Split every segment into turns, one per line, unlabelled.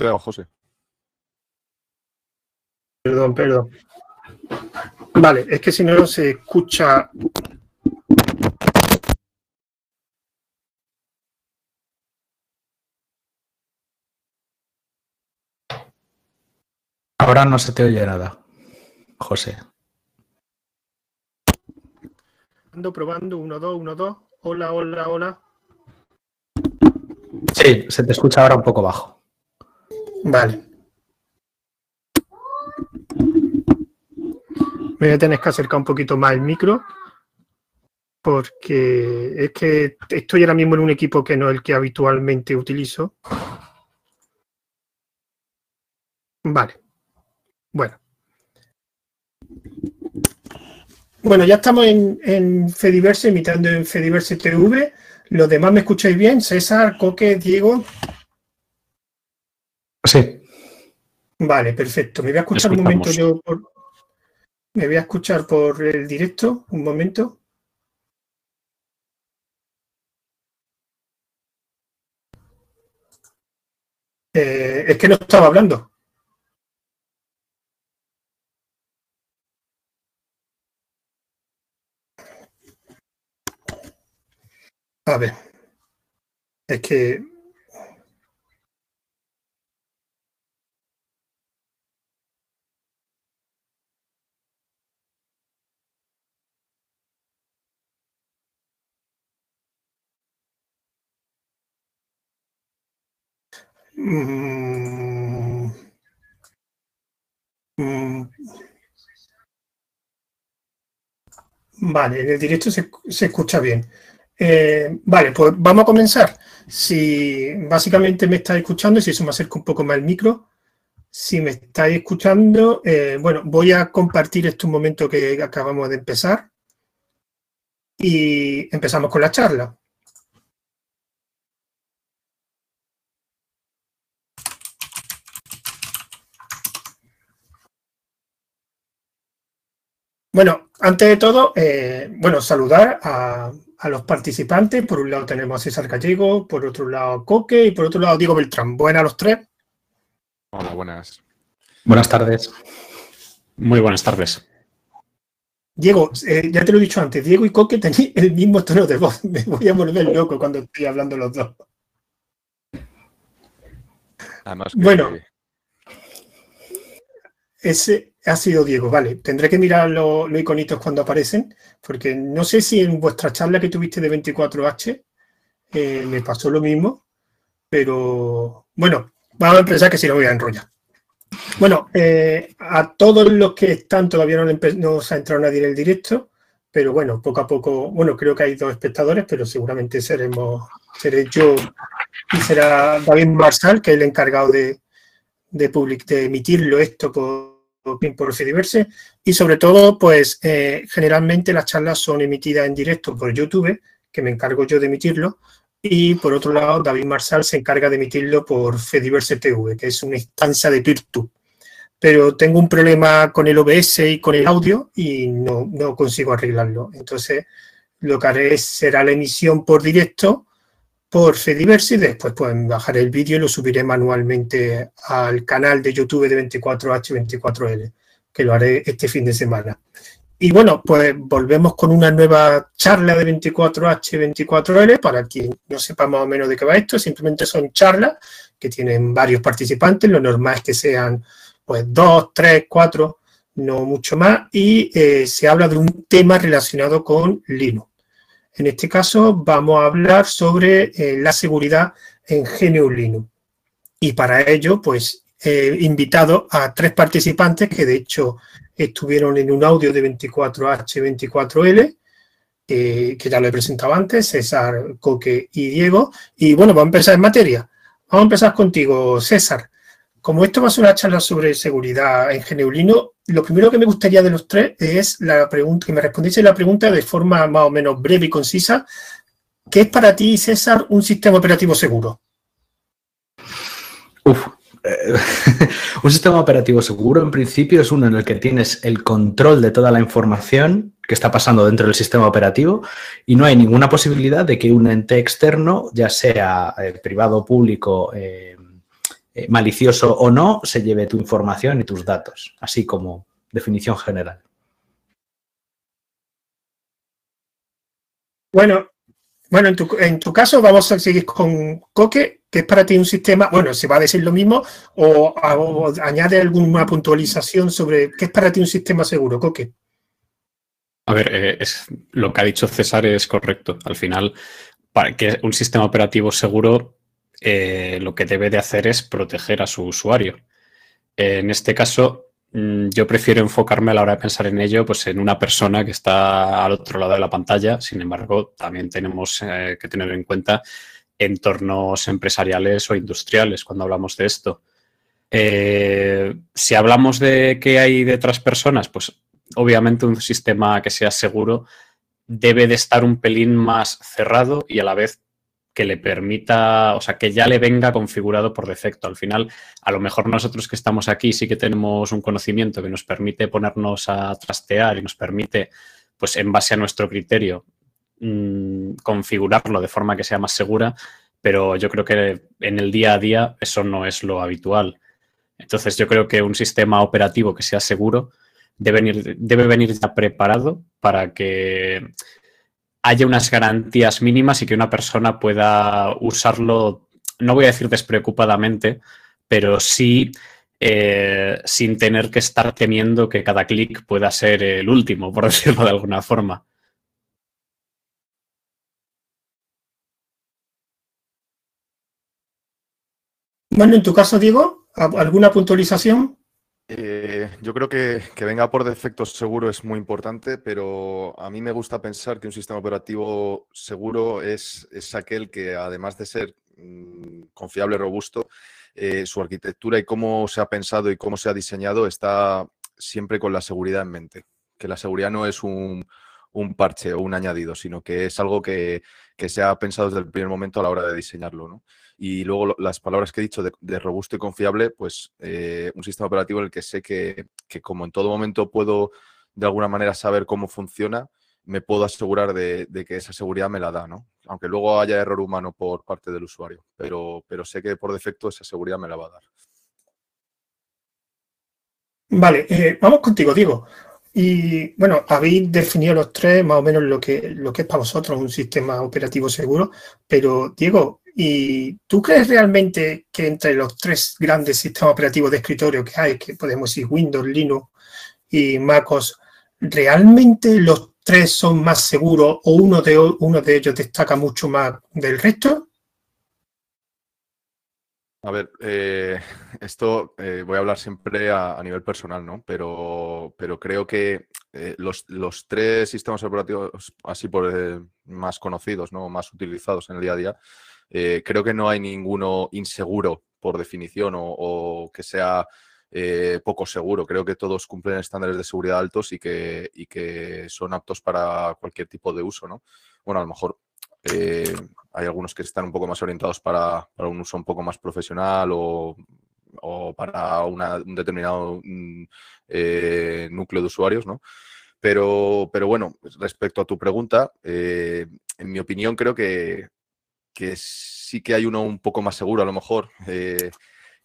Has muteado, José.
Perdón, perdón. Vale, es que si no se escucha.
Ahora no se te oye nada, José.
Ando probando, 1, 2, 1, 2. Hola, hola, hola.
Sí, se te escucha ahora un poco bajo.
Vale. Me voy a tener que acercar un poquito más el micro porque es que estoy ahora mismo en un equipo que no es el que habitualmente utilizo. Vale. Bueno. Bueno, ya estamos en, en Fediverse, imitando en Fediverse TV. Los demás me escucháis bien. César, Coque, Diego.
Sí.
Vale, perfecto. Me voy a escuchar un momento yo por, me voy a escuchar por el directo, un momento. Eh, es que no estaba hablando. A ver. Es que Mm, mm. Vale, en el directo se, escucha bien. Eh, vale, pues vamos a comenzar. Si básicamente me estáis escuchando, si eso me acerca un poco más el micro, si me estáis escuchando, eh, bueno, voy a compartir este momento que acabamos de empezar y empezamos con la charla. Bueno, antes de todo, eh, bueno, saludar a, los participantes. Por un lado tenemos a César Gallego, por otro lado Coque y por otro lado Diego Beltrán. Buenas a los tres.
Hola, buenas.
Buenas tardes.
Muy buenas tardes.
Diego, eh, ya te lo he dicho antes, Diego y Coque tenéis el mismo tono de voz. Me voy a volver loco cuando estoy hablando los dos.
Además
Bueno, ese, ha sido Diego, vale. Tendré que mirar los, iconitos cuando aparecen, porque no sé si en vuestra charla que tuviste de 24H eh, me pasó lo mismo, pero bueno, vamos a empezar que si no voy a enrollar. Bueno, eh, a todos los que están todavía no, no se ha entrado nadie en el directo, pero bueno, poco a poco, bueno, creo que hay dos espectadores, pero seguramente seremos, seré yo y será David Marsal, que es el encargado de, de, public, de emitirlo esto por por Fediverse y sobre todo, pues eh, generalmente las charlas son emitidas en directo por YouTube, que me encargo yo de emitirlo, y por otro lado, David Marsal se encarga de emitirlo por Fediverse TV, que es una instancia de Peer-to. Pero tengo un problema con el OBS y con el audio y no, no consigo arreglarlo. Entonces, lo que haré será la emisión por directo por Fediverse y después pues bajaré el vídeo y lo subiré manualmente al canal de YouTube de 24H24L, que lo haré este fin de semana. Y bueno, pues volvemos con una nueva charla de 24H24L. Para quien no sepa más o menos de qué va esto, simplemente son charlas que tienen varios participantes. Lo normal es que sean pues dos, tres, cuatro, no mucho más. Y eh, se habla de un tema relacionado con Linux. En este caso vamos a hablar sobre eh, la seguridad en GNU Linux. Y para ello, pues he invitado a tres participantes que de hecho estuvieron en un audio de 24H24L, eh, que ya lo he presentado antes, César, Coque y Diego. Y bueno, vamos a empezar en materia. Vamos a empezar contigo, César. Como esto va a ser una charla sobre seguridad en GNU Linux, lo primero que me gustaría de los tres es la pregunta, que me respondiese la pregunta de forma más o menos breve y concisa. ¿Qué es para ti, César, un sistema operativo seguro?
Uf, eh, un sistema operativo seguro en principio es uno en el que tienes el control de toda la información que está pasando dentro del sistema operativo y no hay ninguna posibilidad de que un ente externo, ya sea eh, privado, público, eh, malicioso o no, se lleve tu información y tus datos, así como definición general.
Bueno, bueno, en tu, en tu caso vamos a seguir con Coque, que es para ti un sistema, bueno, se va a decir lo mismo, o, añade alguna puntualización sobre qué es para ti un sistema seguro, Coque.
A ver, eh, es, lo que ha dicho César es correcto. Al final, para que un sistema operativo seguro eh, lo que debe de hacer es proteger a su usuario. en este caso, Mm, yo prefiero enfocarme a la hora de pensar en ello, pues en una persona que está al otro lado de la pantalla. Sin embargo, también tenemos eh, que tener en cuenta entornos empresariales o industriales cuando hablamos de esto. Eh, si hablamos de qué hay detrás personas, pues obviamente un sistema que sea seguro debe de estar un pelín más cerrado y a la vez que le permita, o sea, que ya le venga configurado por defecto. Al final, a lo mejor nosotros que estamos aquí sí que tenemos un conocimiento que nos permite ponernos a trastear y nos permite, pues en base a nuestro criterio, mm, configurarlo de forma que sea más segura, pero yo creo que en el día a día eso no es lo habitual. Entonces yo creo que un sistema operativo que sea seguro debe venir, debe venir ya preparado para que haya unas garantías mínimas y que una persona pueda usarlo, no voy a decir despreocupadamente, pero sí eh, sin tener que estar temiendo que cada clic pueda ser el último, por decirlo de alguna forma.
Bueno, en tu caso, Diego, ¿alguna puntualización?
Eh, yo creo que, venga por defecto seguro es muy importante, pero a mí me gusta pensar que un sistema operativo seguro es, aquel que, además de ser mm, confiable y robusto, eh, su arquitectura y cómo se ha pensado y cómo se ha diseñado está siempre con la seguridad en mente. Que la seguridad no es un, un parche o un añadido, sino que es algo que, que, se ha pensado desde el primer momento a la hora de diseñarlo. ¿no? Y luego las palabras que he dicho de, robusto y confiable, pues eh, un sistema operativo en el que sé que, como en todo momento puedo de alguna manera saber cómo funciona, me puedo asegurar de, que esa seguridad me la da, ¿no? Aunque luego haya error humano por parte del usuario, pero, pero sé que por defecto esa seguridad me la va a dar.
Vale, eh, vamos contigo, Diego. Y bueno, habéis definido los tres más o menos lo que, lo que es para vosotros un sistema operativo seguro, pero Diego, ¿Y tú crees realmente que entre los tres grandes sistemas operativos de escritorio que hay, que podemos decir Windows, Linux y MacOS, realmente los tres son más seguros o uno de, uno de ellos destaca mucho más del resto?
A ver, eh, esto eh, voy a hablar siempre a, nivel personal, ¿no? Pero, pero creo que eh, los, los, tres sistemas operativos así por más conocidos, ¿no? Más utilizados en el día a día, eh, creo que no hay ninguno inseguro por definición o, que sea eh, poco seguro. Creo que todos cumplen estándares de seguridad altos y que, que son aptos para cualquier tipo de uso. ¿no? Bueno, a lo mejor eh, hay algunos que están un poco más orientados para, un uso un poco más profesional o, para un determinado mm, núcleo de usuarios, ¿no? Pero, pero bueno, respecto a tu pregunta, en mi opinión creo que que sí que hay uno un poco más seguro a lo mejor, eh,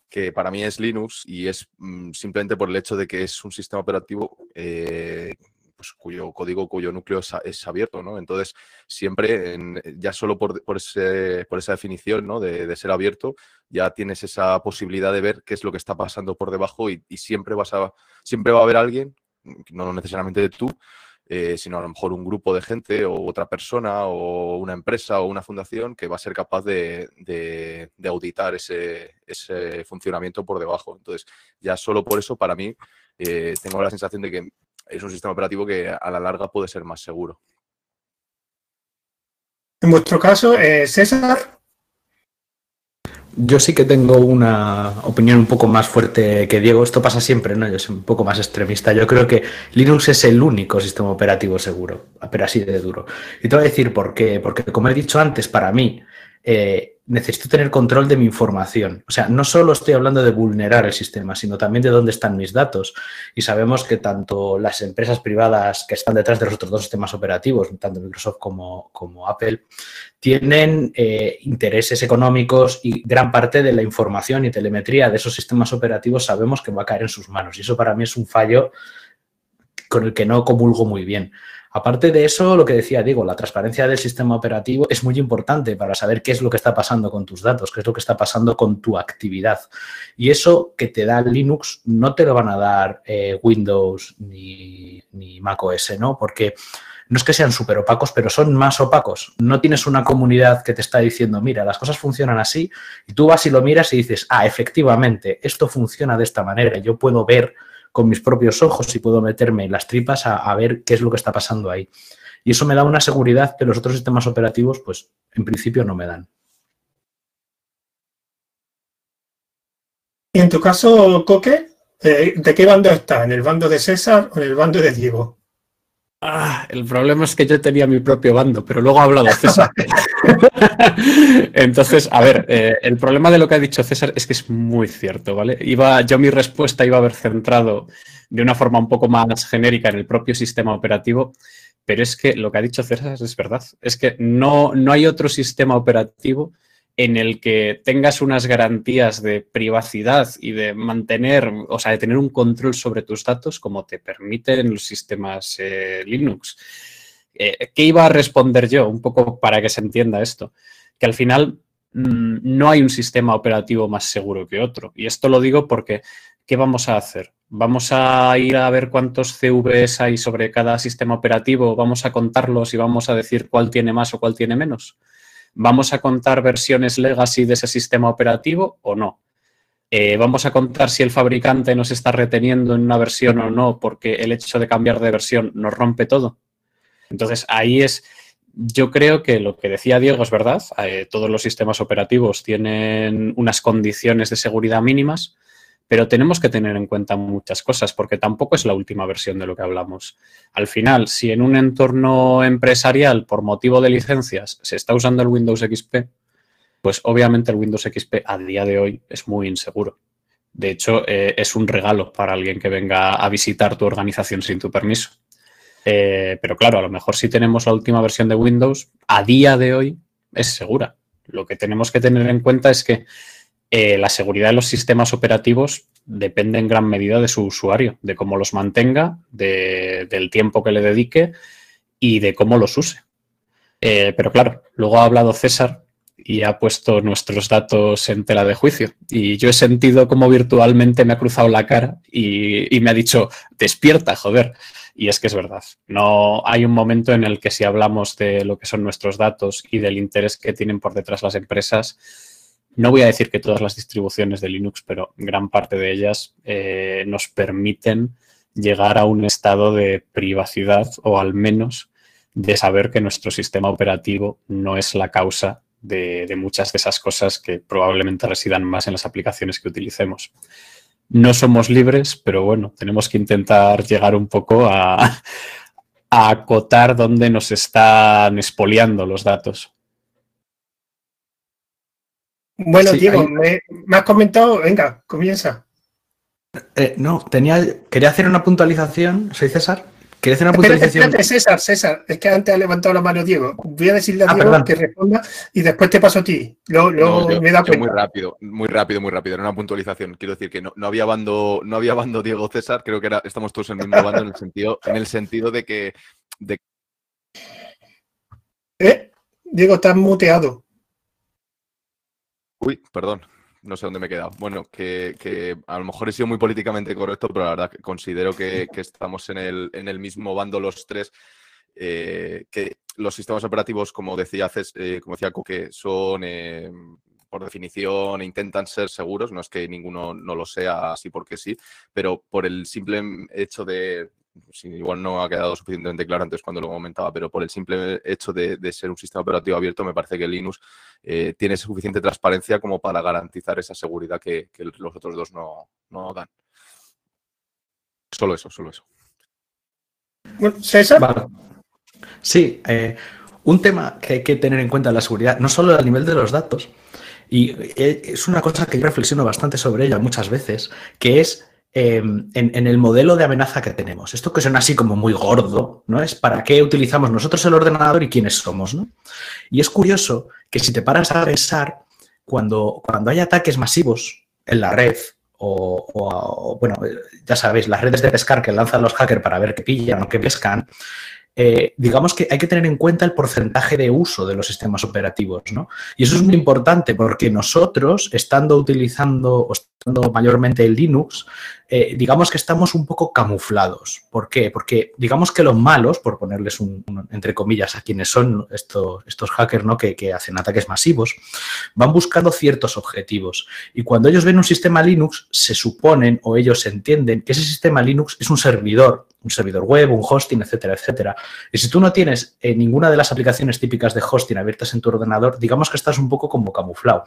que para mí es Linux y es mm, simplemente por el hecho de que es un sistema operativo eh, pues, cuyo código, cuyo núcleo es, abierto, ¿no? Entonces, siempre, ya solo por, por, esa definición ¿no? de, ser abierto, ya tienes esa posibilidad de ver qué es lo que está pasando por debajo y, y siempre, vas a, siempre va a haber alguien, no necesariamente tú, eh, sino a lo mejor un grupo de gente o otra persona o una empresa o una fundación que va a ser capaz de, auditar ese, funcionamiento por debajo. Entonces, ya solo por eso, para mí, eh, tengo la sensación de que es un sistema operativo que a la larga puede ser más seguro.
En vuestro caso, eh, César,
yo sí que tengo una opinión un poco más fuerte que Diego. Esto pasa siempre, ¿no? Yo soy un poco más extremista. Yo creo que Linux es el único sistema operativo seguro, pero así de duro. Y te voy a decir por qué. Porque, como he dicho antes, para mí, eh, necesito tener control de mi información. O sea, no solo estoy hablando de vulnerar el sistema, sino también de dónde están mis datos. Y sabemos que tanto las empresas privadas que están detrás de los otros dos sistemas operativos, tanto Microsoft como, Apple, tienen eh, intereses económicos y gran parte de la información y telemetría de esos sistemas operativos sabemos que va a caer en sus manos. Y eso para mí es un fallo con el que no comulgo muy bien. Aparte de eso, lo que decía Diego, la transparencia del sistema operativo es muy importante para saber qué es lo que está pasando con tus datos, qué es lo que está pasando con tu actividad. Y eso que te da Linux no te lo van a dar eh, Windows ni, ni Mac OS, ¿no? Porque no es que sean súper opacos, pero son más opacos. No tienes una comunidad que te está diciendo, mira, las cosas funcionan así, y tú vas y lo miras y dices, ah, efectivamente, esto funciona de esta manera, yo puedo ver con mis propios ojos y puedo meterme en las tripas a, ver qué es lo que está pasando ahí. Y eso me da una seguridad que los otros sistemas operativos, pues en principio no me dan.
Y en tu caso, Coque, eh, ¿de qué bando está? ¿En el bando de César o en el bando de Diego?
Ah, el problema es que yo tenía mi propio bando, pero luego ha hablado César. Entonces, a ver, eh, el problema de lo que ha dicho César es que es muy cierto, ¿vale? Iba, yo mi respuesta iba a haber centrado de una forma un poco más genérica en el propio sistema operativo, pero es que lo que ha dicho César es verdad. Es que no, no hay otro sistema operativo en el que tengas unas garantías de privacidad y de mantener, o sea, de tener un control sobre tus datos como te permiten los sistemas eh, Linux. Eh, ¿Qué iba a responder yo? Un poco para que se entienda esto. Que al final mm, no hay un sistema operativo más seguro que otro. Y esto lo digo porque, ¿qué vamos a hacer? ¿Vamos a ir a ver cuántos CVs hay sobre cada sistema operativo? ¿Vamos a contarlos y vamos a decir cuál tiene más o cuál tiene menos? ¿Vamos a contar versiones legacy de ese sistema operativo o no? Eh, ¿Vamos a contar si el fabricante nos está reteniendo en una versión o no porque el hecho de cambiar de versión nos rompe todo? Entonces, ahí es, yo creo que lo que decía Diego es verdad, eh, todos los sistemas operativos tienen unas condiciones de seguridad mínimas, pero tenemos que tener en cuenta muchas cosas porque tampoco es la última versión de lo que hablamos. Al final, si en un entorno empresarial por motivo de licencias se está usando el Windows XP, pues obviamente el Windows XP a día de hoy es muy inseguro. De hecho, eh, es un regalo para alguien que venga a visitar tu organización sin tu permiso. Eh, pero claro, a lo mejor si tenemos la última versión de Windows, a día de hoy es segura. Lo que tenemos que tener en cuenta es que eh, la seguridad de los sistemas operativos depende en gran medida de su usuario, de cómo los mantenga, del tiempo que le dedique y de cómo los use. Eh, pero claro, luego ha hablado César y ha puesto nuestros datos en tela de juicio. Y yo he sentido como virtualmente me ha cruzado la cara y, y me ha dicho, despierta, joder. Y es que es verdad. No hay un momento en el que si hablamos de lo que son nuestros datos y del interés que tienen por detrás las empresas, no voy a decir que todas las distribuciones de Linux, pero gran parte de ellas eh, nos permiten llegar a un estado de privacidad o al menos de saber que nuestro sistema operativo no es la causa de, muchas de esas cosas que probablemente residan más en las aplicaciones que utilicemos. No somos libres, pero bueno, tenemos que intentar llegar un poco a, a acotar dónde nos están expoliando los datos.
Bueno, Diego, me, has comentado, venga, comienza.
Eh, no, tenía, quería hacer una puntualización, soy César. Quería hacer una puntualización.
César, César, es que antes ha levantado la mano Diego. Voy a decirle a ah, Diego que responda y después te paso a ti. Lo, me da
Muy rápido, muy rápido, muy rápido. Era una puntualización. Quiero decir que no, no, había bando, no había bando Diego César, creo que era, estamos todos en el mismo bando en el sentido, en el sentido de que.
¿Eh? Diego, estás muteado.
Uy, perdón, no sé dónde me he quedado. Bueno, que, a lo mejor he sido muy políticamente correcto, pero la verdad que considero que, estamos en el, en el, mismo bando los tres. Eh, que los sistemas operativos, como decía, eh, como decía Coque, son eh, por definición intentan ser seguros, no es que ninguno no lo sea así porque sí, pero por el simple hecho de, igual no ha quedado suficientemente claro antes cuando lo comentaba, pero por el simple hecho de, ser un sistema operativo abierto, me parece que Linux eh, tiene suficiente transparencia como para garantizar esa seguridad que, los otros dos no, dan. Solo eso, solo eso.
César.
Sí, eh, un tema que hay que tener en cuenta en la seguridad, no solo a nivel de los datos, y eh, es una cosa que yo reflexiono bastante sobre ella muchas veces, que es em, en, el modelo de amenaza que tenemos. Esto que suena así como muy gordo, ¿no? Es para qué utilizamos nosotros el ordenador y quiénes somos, ¿no? Y es curioso que si te paras a pensar, cuando, cuando hay ataques masivos en la red, o, bueno, ya sabéis, las redes de pescar que lanzan los hackers para ver qué pillan o qué pescan, eh, digamos que hay que tener en cuenta el porcentaje de uso de los sistemas operativos, ¿no? Y eso es muy importante porque nosotros, estando utilizando o estando mayormente el Linux, eh, digamos que estamos un poco camuflados. ¿Por qué? Porque digamos que los malos, por ponerles un, entre comillas a quienes son estos, estos hackers ¿no? que, que, hacen ataques masivos, van buscando ciertos objetivos. Y cuando ellos ven un sistema Linux, se suponen o ellos entienden que ese sistema Linux es un servidor, un servidor web, un hosting, etcétera, etcétera. Y si tú no tienes eh, ninguna de las aplicaciones típicas de hosting abiertas en tu ordenador, digamos que estás un poco como camuflado.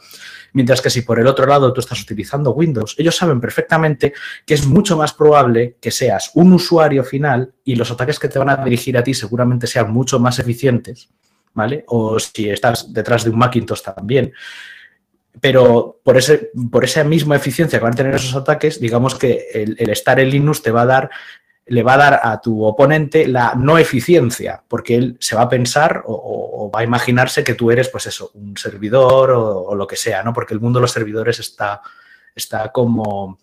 Mientras que si por el otro lado tú estás utilizando Windows, ellos saben perfectamente que es mucho más probable que seas un usuario final y los ataques que te van a dirigir a ti seguramente sean mucho más eficientes, ¿vale? O si estás detrás de un Macintosh también. Pero por, ese, por esa misma eficiencia que van a tener esos ataques, digamos que el, estar en Linux te va a dar le va a dar a tu oponente la no eficiencia, porque él se va a pensar o, va a imaginarse que tú eres, pues eso, un servidor o, o, lo que sea, ¿no? Porque el mundo de los servidores está, está como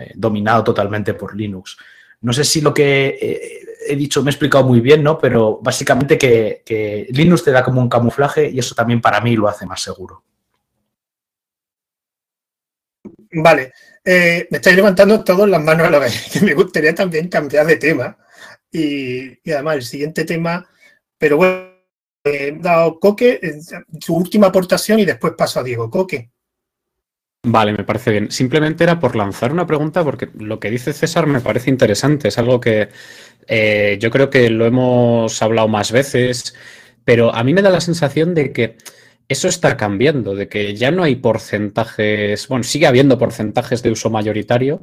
eh, dominado totalmente por Linux. No sé si lo que eh, he dicho me he explicado muy bien, ¿no? Pero básicamente que, Linux te da como un camuflaje y eso también para mí lo hace más seguro.
Vale, eh, me estáis levantando todas las manos a la vez. Me gustaría también cambiar de tema. Y, además, el siguiente tema, pero bueno, he dado Coque, su última aportación y después paso a Diego. Coque.
Vale, me parece bien. Simplemente era por lanzar una pregunta porque lo que dice César me parece interesante. Es algo que eh, yo creo que lo hemos hablado más veces, pero a mí me da la sensación de que eso está cambiando, de que ya no hay porcentajes, bueno, sigue habiendo porcentajes de uso mayoritario,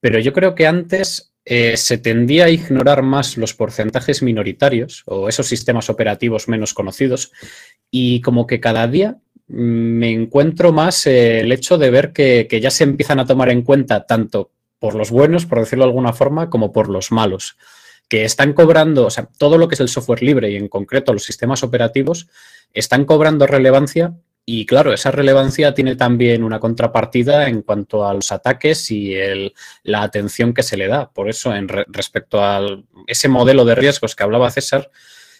pero yo creo que antes eh, se tendía a ignorar más los porcentajes minoritarios o esos sistemas operativos menos conocidos y como que cada día me encuentro más el hecho de ver que, ya se empiezan a tomar en cuenta tanto por los buenos, por decirlo de alguna forma, como por los malos, que están cobrando, o sea, todo lo que es el software libre y en concreto los sistemas operativos, están cobrando relevancia y claro, esa relevancia tiene también una contrapartida en cuanto a los ataques y la atención que se le da. Por eso, en respecto a ese modelo de riesgos que hablaba César,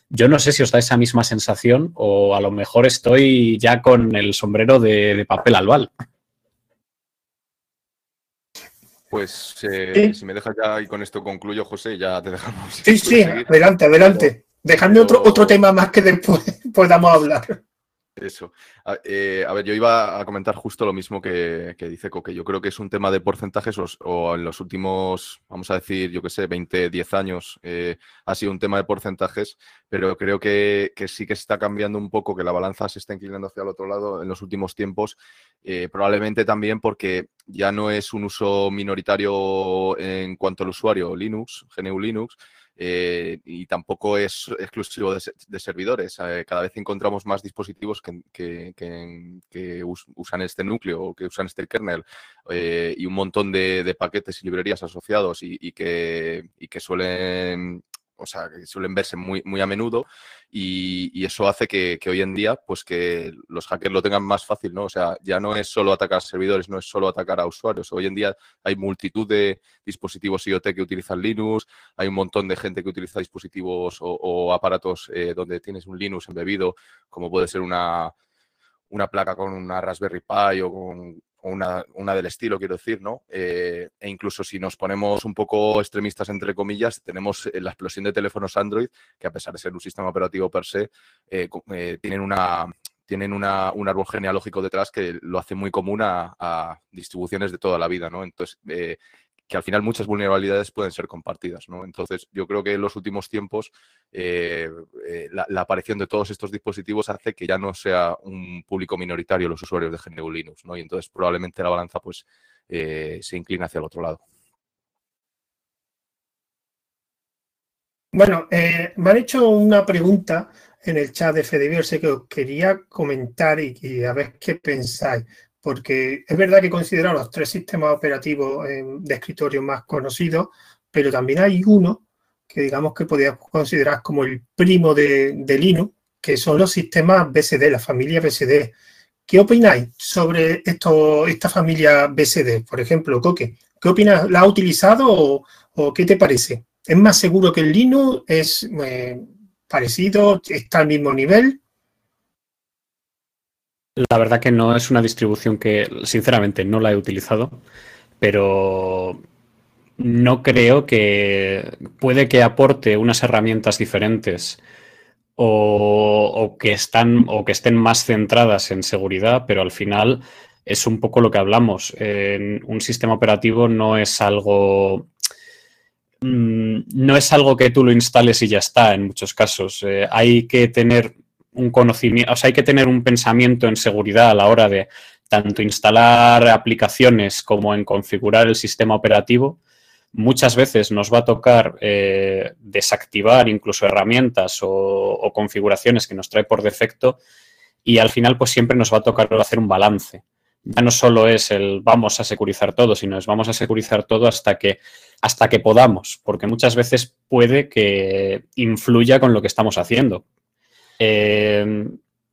yo no sé si os da esa misma sensación o a lo mejor estoy ya con el sombrero de, papel albal.
Pues eh, si me dejas ya y con esto concluyo, José, ya te dejamos.
Sí, sí, adelante, adelante. Dejadme otro, otro tema más que después podamos hablar.
Eso. Eh, a, ver, yo iba a comentar justo lo mismo que, dice Coque. Yo creo que es un tema de porcentajes o, en los últimos, vamos a decir, yo qué sé, 20, 10 años eh, ha sido un tema de porcentajes, pero creo que, sí que está cambiando un poco, que la balanza se está inclinando hacia el otro lado en los últimos tiempos, eh, probablemente también porque ya no es un uso minoritario en cuanto al usuario Linux, GNU Linux, eh, y tampoco es exclusivo de, servidores. Eh, cada vez encontramos más dispositivos que, usan este núcleo o que usan este kernel eh, y un montón de, paquetes y librerías asociados y, que, y que suelen o sea, que suelen verse muy, muy a menudo y, eso hace que, hoy en día, pues que los hackers lo tengan más fácil, ¿no? O sea, ya no es solo atacar servidores, no es solo atacar a usuarios. Hoy en día hay multitud de dispositivos IoT que utilizan Linux, hay un montón de gente que utiliza dispositivos o, aparatos eh, donde tienes un Linux embebido, como puede ser una, una placa con una Raspberry Pi o con una, una, del estilo, quiero decir, ¿no? Eh, e incluso si nos ponemos un poco extremistas, entre comillas, tenemos eh, la explosión de teléfonos Android, que a pesar de ser un sistema operativo per se, eh, tienen una tienen una, un árbol genealógico detrás que lo hace muy común a, a distribuciones de toda la vida, ¿no? Entonces, que al final muchas vulnerabilidades pueden ser compartidas. ¿no? Entonces, yo creo que en los últimos tiempos eh, eh, la, aparición de todos estos dispositivos hace que ya no sea un público minoritario los usuarios de GNU Linux, ¿no? y entonces probablemente la balanza pues, eh, se inclina hacia el otro lado.
Bueno, me han hecho una pregunta en el chat de Fediverse que os quería comentar y, a ver qué pensáis. Porque es verdad que considero los tres sistemas operativos eh, de escritorio más conocidos, pero también hay uno que digamos que podríamos considerar como el primo de, de Linux, que son los sistemas BSD, la familia BSD. ¿Qué opináis sobre esto, esta familia BSD? Por ejemplo, Coque, ¿qué opinas? ¿La has utilizado o, qué te parece? ¿Es más seguro que el Linux? ¿Es eh, parecido? ¿Está al mismo nivel?
La verdad que no es una distribución que, sinceramente, no la he utilizado, pero no creo que puede que aporte unas herramientas diferentes o, que están, o que estén más centradas en seguridad, pero al final es un poco lo que hablamos. un sistema operativo no es algo. Mm, no es algo que tú lo instales y ya está en muchos casos. Eh, hay que tener un conocimiento, o sea, hay que tener un pensamiento en seguridad a la hora de tanto instalar aplicaciones como en configurar el sistema operativo muchas veces nos va a tocar eh, desactivar incluso herramientas o, configuraciones que nos trae por defecto y al final pues siempre nos va a tocar hacer un balance. Ya no solo es el vamos a securizar todo, sino es vamos a securizar todo hasta que, hasta que podamos, porque muchas veces puede que influya con lo que estamos haciendo. Eh,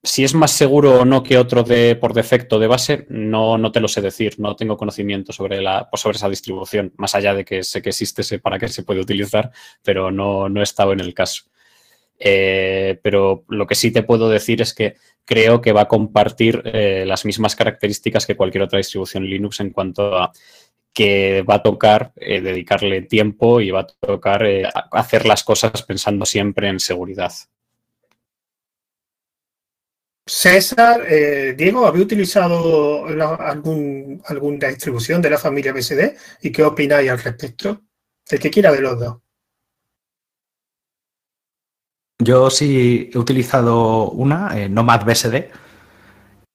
si es más seguro o no que otro de, por defecto de base, no, no te lo sé decir. No tengo conocimiento sobre, la, pues sobre esa distribución, más allá de que sé que existe, sé para qué se puede utilizar, pero no, no he estado en el caso. Eh, pero lo que sí te puedo decir es que creo que va a compartir eh, las mismas características que cualquier otra distribución Linux en cuanto a que va a tocar eh, dedicarle tiempo y va a tocar hacer las cosas pensando siempre en seguridad.
César, eh, Diego, ¿habéis utilizado algún, alguna distribución de la familia BSD? ¿Y qué opináis al respecto? El que quiera de los dos.
Yo sí he utilizado una, eh, Nomad BSD,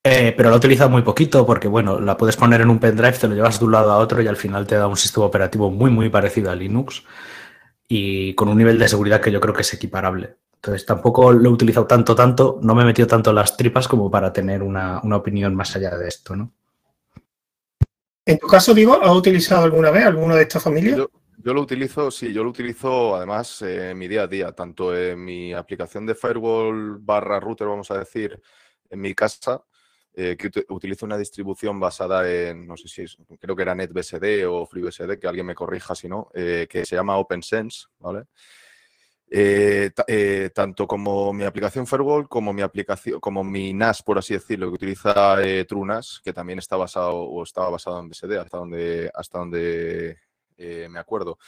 eh, pero la he utilizado muy poquito porque, bueno, la puedes poner en un pendrive, te lo llevas de un lado a otro y al final te da un sistema operativo muy, muy parecido a Linux y con un nivel de seguridad que yo creo que es equiparable. Entonces tampoco lo he utilizado tanto, tanto, no me he metido tanto en las tripas como para tener una, opinión más allá de esto, ¿no?
En tu caso, digo, ¿has utilizado alguna vez alguno de estas familias?
Yo, lo utilizo, sí, yo lo utilizo además en mi día a día, tanto en mi aplicación de firewall barra router, vamos a decir, en mi casa, eh, que utilizo una distribución basada en, no sé si es, creo que era NetBSD o FreeBSD, que alguien me corrija si no, eh, que se llama OpenSense, ¿vale? Eh, eh, tanto como mi aplicación Firewall como mi aplicación, como mi NAS, por así decirlo, que utiliza eh, TrueNAS, que también está basado o estaba basado en BSD, hasta donde, hasta donde me acuerdo.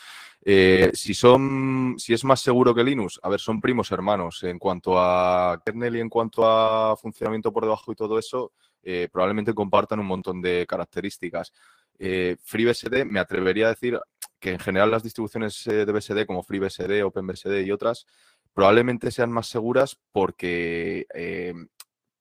si son, si es más seguro que Linux, a ver, son primos hermanos. En cuanto a kernel y en cuanto a funcionamiento por debajo y todo eso, probablemente compartan un montón de características. FreeBSD me atrevería a decir que en general las distribuciones eh, de BSD como FreeBSD, OpenBSD y otras probablemente sean más seguras porque eh,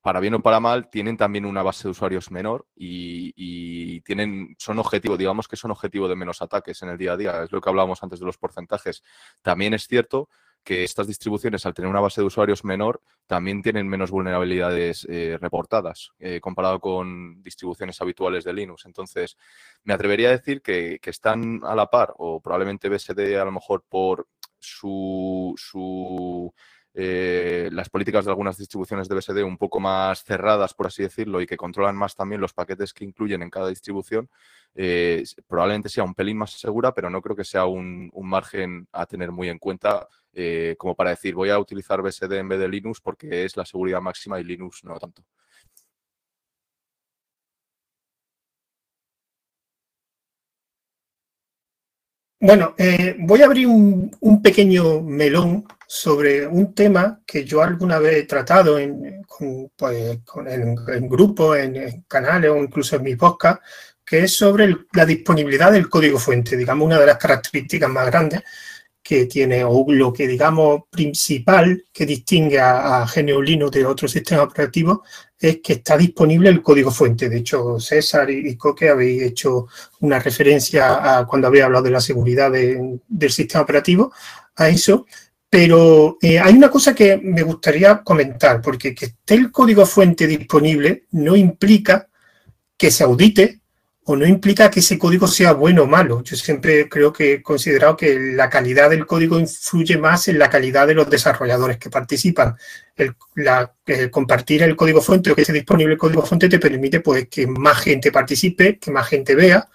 para bien o para mal tienen también una base de usuarios menor y, tienen, son objetivo, digamos que son objetivo de menos ataques en el día a día. Es lo que hablábamos antes de los porcentajes. También es cierto que estas distribuciones, al tener una base de usuarios menor, también tienen menos vulnerabilidades eh, reportadas eh, comparado con distribuciones habituales de Linux. Entonces, me atrevería a decir que, están a la par, o probablemente BSD a lo mejor por su, eh, las políticas de algunas distribuciones de BSD un poco más cerradas, por así decirlo, y que controlan más también los paquetes que incluyen en cada distribución, probablemente sea un pelín más segura, pero no creo que sea un margen a tener muy en cuenta eh, como para decir voy a utilizar BSD en vez de Linux porque es la seguridad máxima y Linux no tanto.
Bueno, eh, voy a abrir un, pequeño melón sobre un tema que yo alguna vez he tratado en, pues, en, grupos, en, canales o incluso en mi podcast, que es sobre la disponibilidad del código fuente, digamos, una de las características más grandes que tiene, o lo que digamos principal que distingue a, GNU Linux de otros sistemas operativos es que está disponible el código fuente. De hecho, César y, Coque habéis hecho una referencia a cuando habéis hablado de la seguridad del sistema operativo, a eso. Pero eh, hay una cosa que me gustaría comentar, porque que esté el código fuente disponible no implica que se audite o no implica que ese código sea bueno o malo. Yo siempre creo que he considerado que la calidad del código influye más en la calidad de los desarrolladores que participan. El, compartir el código fuente o que esté disponible el código fuente te permite pues, que más gente participe, que más gente vea,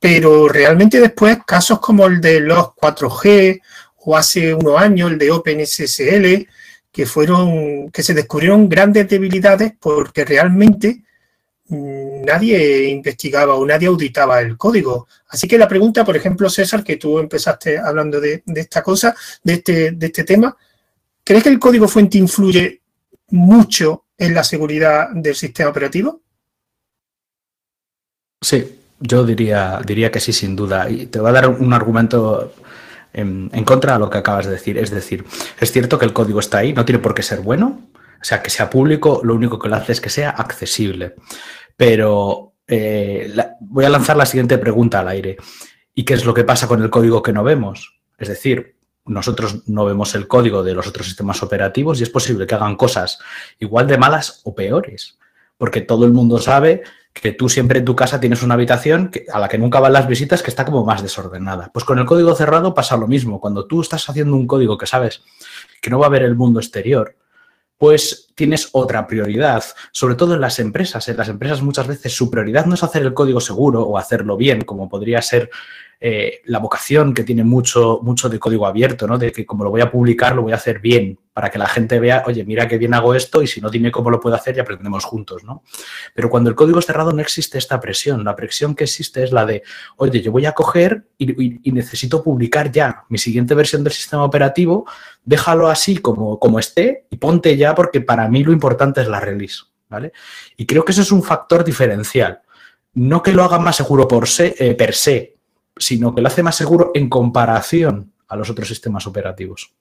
pero realmente después casos como el de los 4G o hace unos años el de OpenSSL, que fueron, que se descubrieron grandes debilidades porque realmente nadie investigaba o nadie auditaba el código. Así que la pregunta, por ejemplo, César, que tú empezaste hablando de, esta cosa, de este, de este tema, ¿crees que el código fuente influye mucho en la seguridad del sistema operativo?
Sí, yo diría, diría que sí, sin duda. Y te voy a dar un argumento en, en, contra de lo que acabas de decir. Es decir, es cierto que el código está ahí, no tiene por qué ser bueno. O sea, que sea público, lo único que lo hace es que sea accesible. Pero eh, voy a lanzar la siguiente pregunta al aire. ¿Y qué es lo que pasa con el código que no vemos? Es decir, nosotros no vemos el código de los otros sistemas operativos y es posible que hagan cosas igual de malas o peores, porque todo el mundo sabe que tú siempre en tu casa tienes una habitación a la que nunca van las visitas que está como más desordenada. Pues con el código cerrado pasa lo mismo. Cuando tú estás haciendo un código que sabes que no va a ver el mundo exterior, pues tienes otra prioridad, sobre todo en las empresas. En las empresas muchas veces su prioridad no es hacer el código seguro o hacerlo bien, como podría ser eh, la vocación que tiene mucho, mucho de código abierto, ¿no? De que como lo voy a publicar, lo voy a hacer bien, para que la gente vea, oye, mira qué bien hago esto y si no dime cómo lo puedo hacer, ya aprendemos juntos, ¿no? Pero cuando el código es cerrado no existe esta presión. La presión que existe es la de, oye, yo voy a coger y, necesito publicar ya mi siguiente versión del sistema operativo, déjalo así como, como esté y ponte ya porque para mí lo importante es la release, ¿vale? Y creo que eso es un factor diferencial. No que lo haga más seguro por se, eh, per se, sino que lo hace más seguro en comparación a los otros sistemas operativos.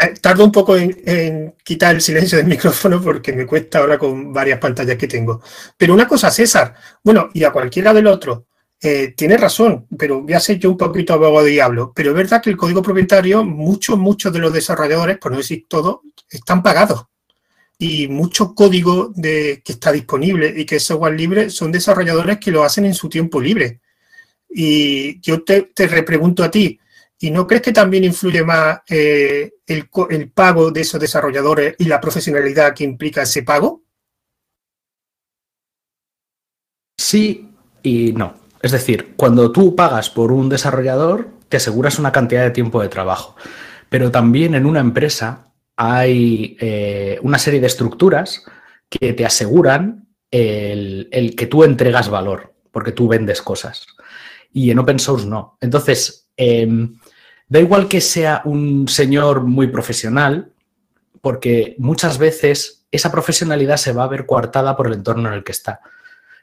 Eh, tardo un poco en, quitar el silencio del micrófono porque me cuesta ahora con varias pantallas que tengo. Pero una cosa, César, bueno, y a cualquiera del otro, eh, tiene razón, pero voy a ser yo un poquito abogado diablo. Pero es verdad que el código propietario, muchos, muchos de los desarrolladores, por no decir todos, están pagados y mucho código de, que está disponible y que es software libre son desarrolladores que lo hacen en su tiempo libre. Y yo te, te repregunto a ti, ¿y no crees que también influye más eh, el, el pago de esos desarrolladores y la profesionalidad que implica ese pago?
Sí y no. Es decir, cuando tú pagas por un desarrollador, te aseguras una cantidad de tiempo de trabajo. Pero también en una empresa hay eh, una serie de estructuras que te aseguran el, que tú entregas valor, porque tú vendes cosas. Y en open source no. Entonces, em, da igual que sea un señor muy profesional, porque muchas veces esa profesionalidad se va a ver coartada por el entorno en el que está.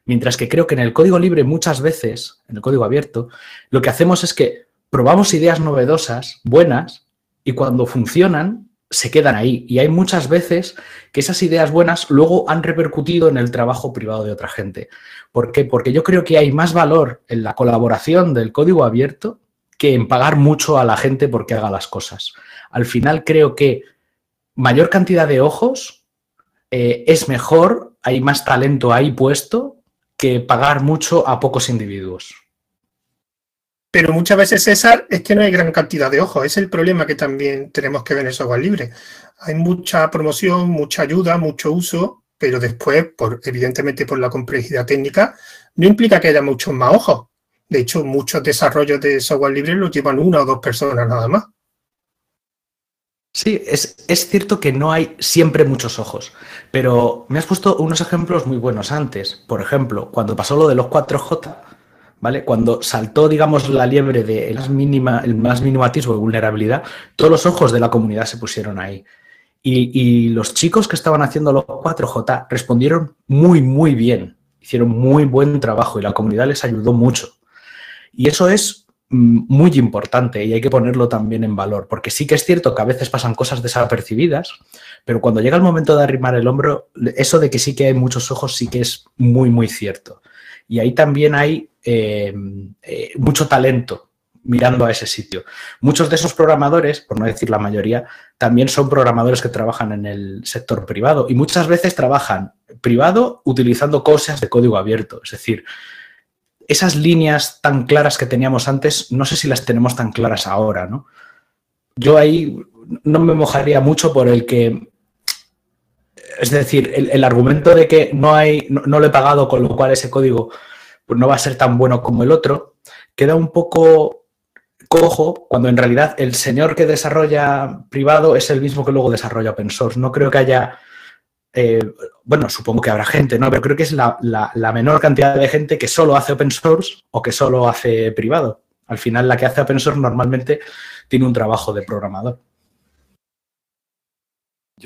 Mientras que creo que en el código libre muchas veces, en el código abierto, lo que hacemos es que probamos ideas novedosas, buenas, y cuando funcionan, se quedan ahí. Y hay muchas veces que esas ideas buenas luego han repercutido en el trabajo privado de otra gente. ¿Por qué? Porque yo creo que hay más valor en la colaboración del código abierto que en pagar mucho a la gente porque haga las cosas. Al final creo que mayor cantidad de ojos eh, es mejor, hay más talento ahí puesto que pagar mucho a pocos individuos.
Pero muchas veces, César, es que no hay gran cantidad de ojos. Es el problema que también tenemos que ver en el software libre. Hay mucha promoción, mucha ayuda, mucho uso, pero después, por, evidentemente por la complejidad técnica, no implica que haya muchos más ojos. De hecho, muchos desarrollos de software libre los llevan una o dos personas nada más.
Sí, es, es, cierto que no hay siempre muchos ojos, pero me has puesto unos ejemplos muy buenos antes. Por ejemplo, cuando pasó lo de los 4J, cuando saltó, digamos, la liebre de el más, mínima, el más mínimo atisbo de vulnerabilidad, todos los ojos de la comunidad se pusieron ahí. Y, los chicos que estaban haciendo los 4J respondieron muy, muy bien. Hicieron muy buen trabajo y la comunidad les ayudó mucho. Y eso es mm, muy importante y hay que ponerlo también en valor, porque sí que es cierto que a veces pasan cosas desapercibidas, pero cuando llega el momento de arrimar el hombro, eso de que sí que hay muchos ojos sí que es muy, muy cierto. Y ahí también hay eh, eh, mucho talento mirando a ese sitio. Muchos de esos programadores, por no decir la mayoría, también son programadores que trabajan en el sector privado y muchas veces trabajan privado utilizando cosas de código abierto. Es decir, esas líneas tan claras que teníamos antes, no sé si las tenemos tan claras ahora, ¿no? Yo ahí no me mojaría mucho por el que es decir, el, argumento de que no hay, no, lo he pagado, con lo cual ese código pues, no va a ser tan bueno como el otro, queda un poco cojo cuando en realidad el señor que desarrolla privado es el mismo que luego desarrolla open source. No creo que haya, eh, bueno, supongo que habrá gente, ¿no? Pero creo que es la, la, menor cantidad de gente que solo hace open source o que solo hace privado. Al final, la que hace open source normalmente tiene un trabajo de programador.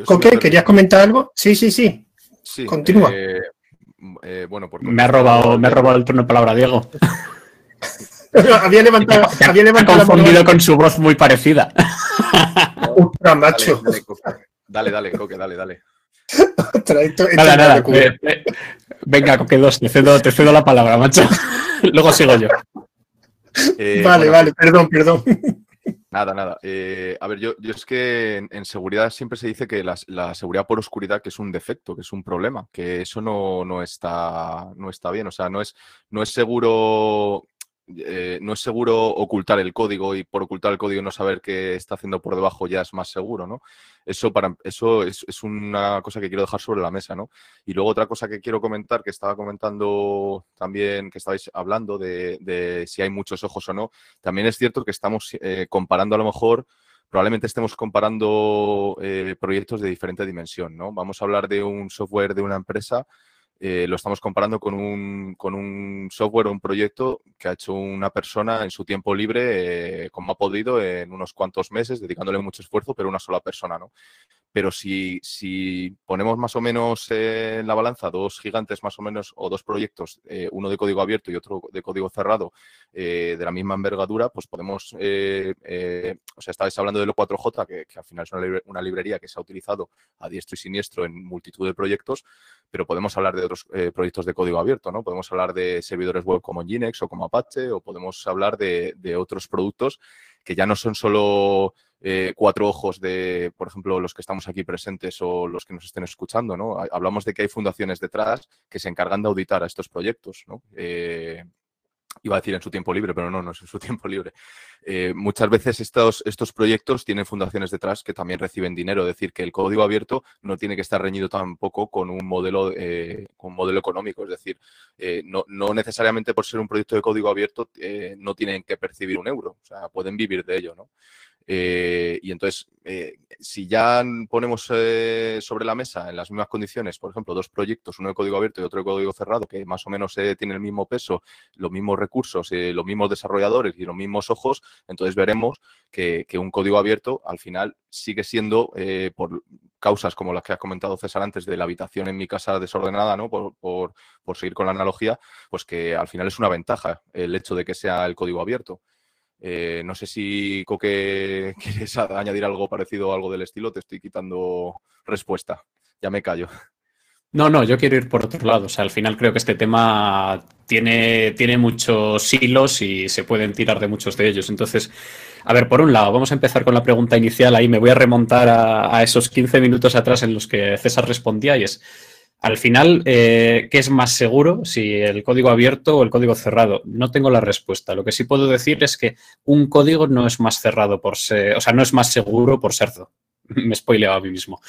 Ok, ¿querías comentar algo? Sí, sí, sí. sí Continúa. Eh,
eh, bueno, me ha robado, me ha robado el turno de palabra, Diego.
había levantado, había levantado
confundido con su voz muy parecida.
macho.
Dale, dale, Coque, dale, dale.
nada, nada. venga, Coque 2, te cedo, te cedo la palabra, macho. Luego sigo yo.
Eh, vale, vale, perdón, perdón.
Nada, nada. Eh, a ver, yo, es que en, seguridad siempre se dice que la, seguridad por oscuridad que es un defecto, que es un problema, que eso no, no, está, no está bien. O sea, no es, no es seguro eh, no es seguro ocultar el código y por ocultar el código no saber qué está haciendo por debajo ya es más seguro, ¿no? Eso, para, eso es, una cosa que quiero dejar sobre la mesa, ¿no? Y luego otra cosa que quiero comentar, que estaba comentando también, que estabais hablando de, si hay muchos ojos o no, también es cierto que estamos eh, comparando a lo mejor probablemente estemos comparando eh, proyectos de diferente dimensión, ¿no? Vamos a hablar de un software de una empresa eh, lo estamos comparando con un, con un, software o un proyecto que ha hecho una persona en su tiempo libre, eh, como ha podido, en unos cuantos meses, dedicándole mucho esfuerzo, pero una sola persona, ¿no? Pero si, si ponemos más o menos en la balanza dos gigantes más o menos, o dos proyectos, eh, uno de código abierto y otro de código cerrado, de la misma envergadura, pues podemos, o sea, estáis hablando de lo 4J, que, al final es una, una librería que se ha utilizado a diestro y siniestro en multitud de proyectos, pero podemos hablar de otros eh, proyectos de código abierto, ¿no? Podemos hablar de servidores web como Nginx o como Apache, o podemos hablar de, otros productos que ya no son solo eh, cuatro ojos de, por ejemplo, los que estamos aquí presentes o los que nos estén escuchando, ¿no? Hablamos de que hay fundaciones detrás que se encargan de auditar a estos proyectos, ¿no? Eh, iba a decir en su tiempo libre, pero no, no es en su tiempo libre. Eh, muchas veces estos, estos proyectos tienen fundaciones detrás que también reciben dinero, es decir, que el código abierto no tiene que estar reñido tampoco con un modelo, con un modelo económico, es decir, no, no, necesariamente por ser un proyecto de código abierto no tienen que percibir un euro, o sea, pueden vivir de ello, ¿no? Eh, y entonces, eh, si ya ponemos eh, sobre la mesa en las mismas condiciones, por ejemplo, dos proyectos, uno de código abierto y otro de código cerrado, que más o menos tienen el mismo peso, los mismos recursos, los mismos desarrolladores y los mismos ojos, entonces veremos que, un código abierto al final sigue siendo, por causas como las que has comentado César antes, de la habitación en mi casa desordenada, ¿no? Por, por seguir con la analogía, pues que al final es una ventaja el hecho de que sea el código abierto. Eh, no sé si, Coque, quieres añadir algo parecido o algo del estilo. Te estoy quitando respuesta. Ya me callo.
No, no, yo quiero ir por otro lado. O sea, al final creo que este tema tiene, tiene muchos hilos y se pueden tirar de muchos de ellos. Entonces, a ver, por un lado, vamos a empezar con la pregunta inicial. Ahí me voy a remontar a, a esos 15 minutos atrás en los que César respondía y es, al final, eh, ¿qué es más seguro? Si el código abierto o el código cerrado. No tengo la respuesta. Lo que sí puedo decir es que un código no es más cerrado por ser, o sea, no es más seguro por serlo. Me spoileo a mí mismo.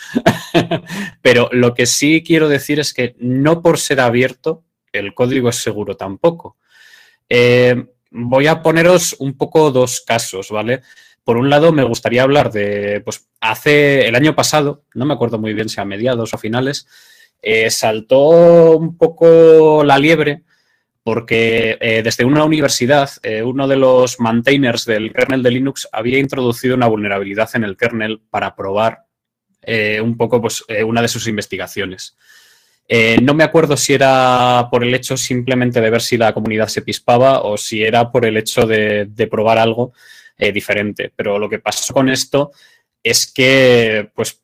Pero lo que sí quiero decir es que no por ser abierto, el código es seguro tampoco. Eh, voy a poneros un poco dos casos, ¿vale? Por un lado, me gustaría hablar de, pues, hace el año pasado, no me acuerdo muy bien si a mediados o finales, eh, saltó un poco la liebre porque eh, desde una universidad, eh, uno de los maintainers del kernel de Linux había introducido una vulnerabilidad en el kernel para probar un poco pues, una de sus investigaciones. no me acuerdo si era por el hecho simplemente de ver si la comunidad se pispaba o si era por el hecho de, de probar algo diferente. Pero lo que pasó con esto es que, pues,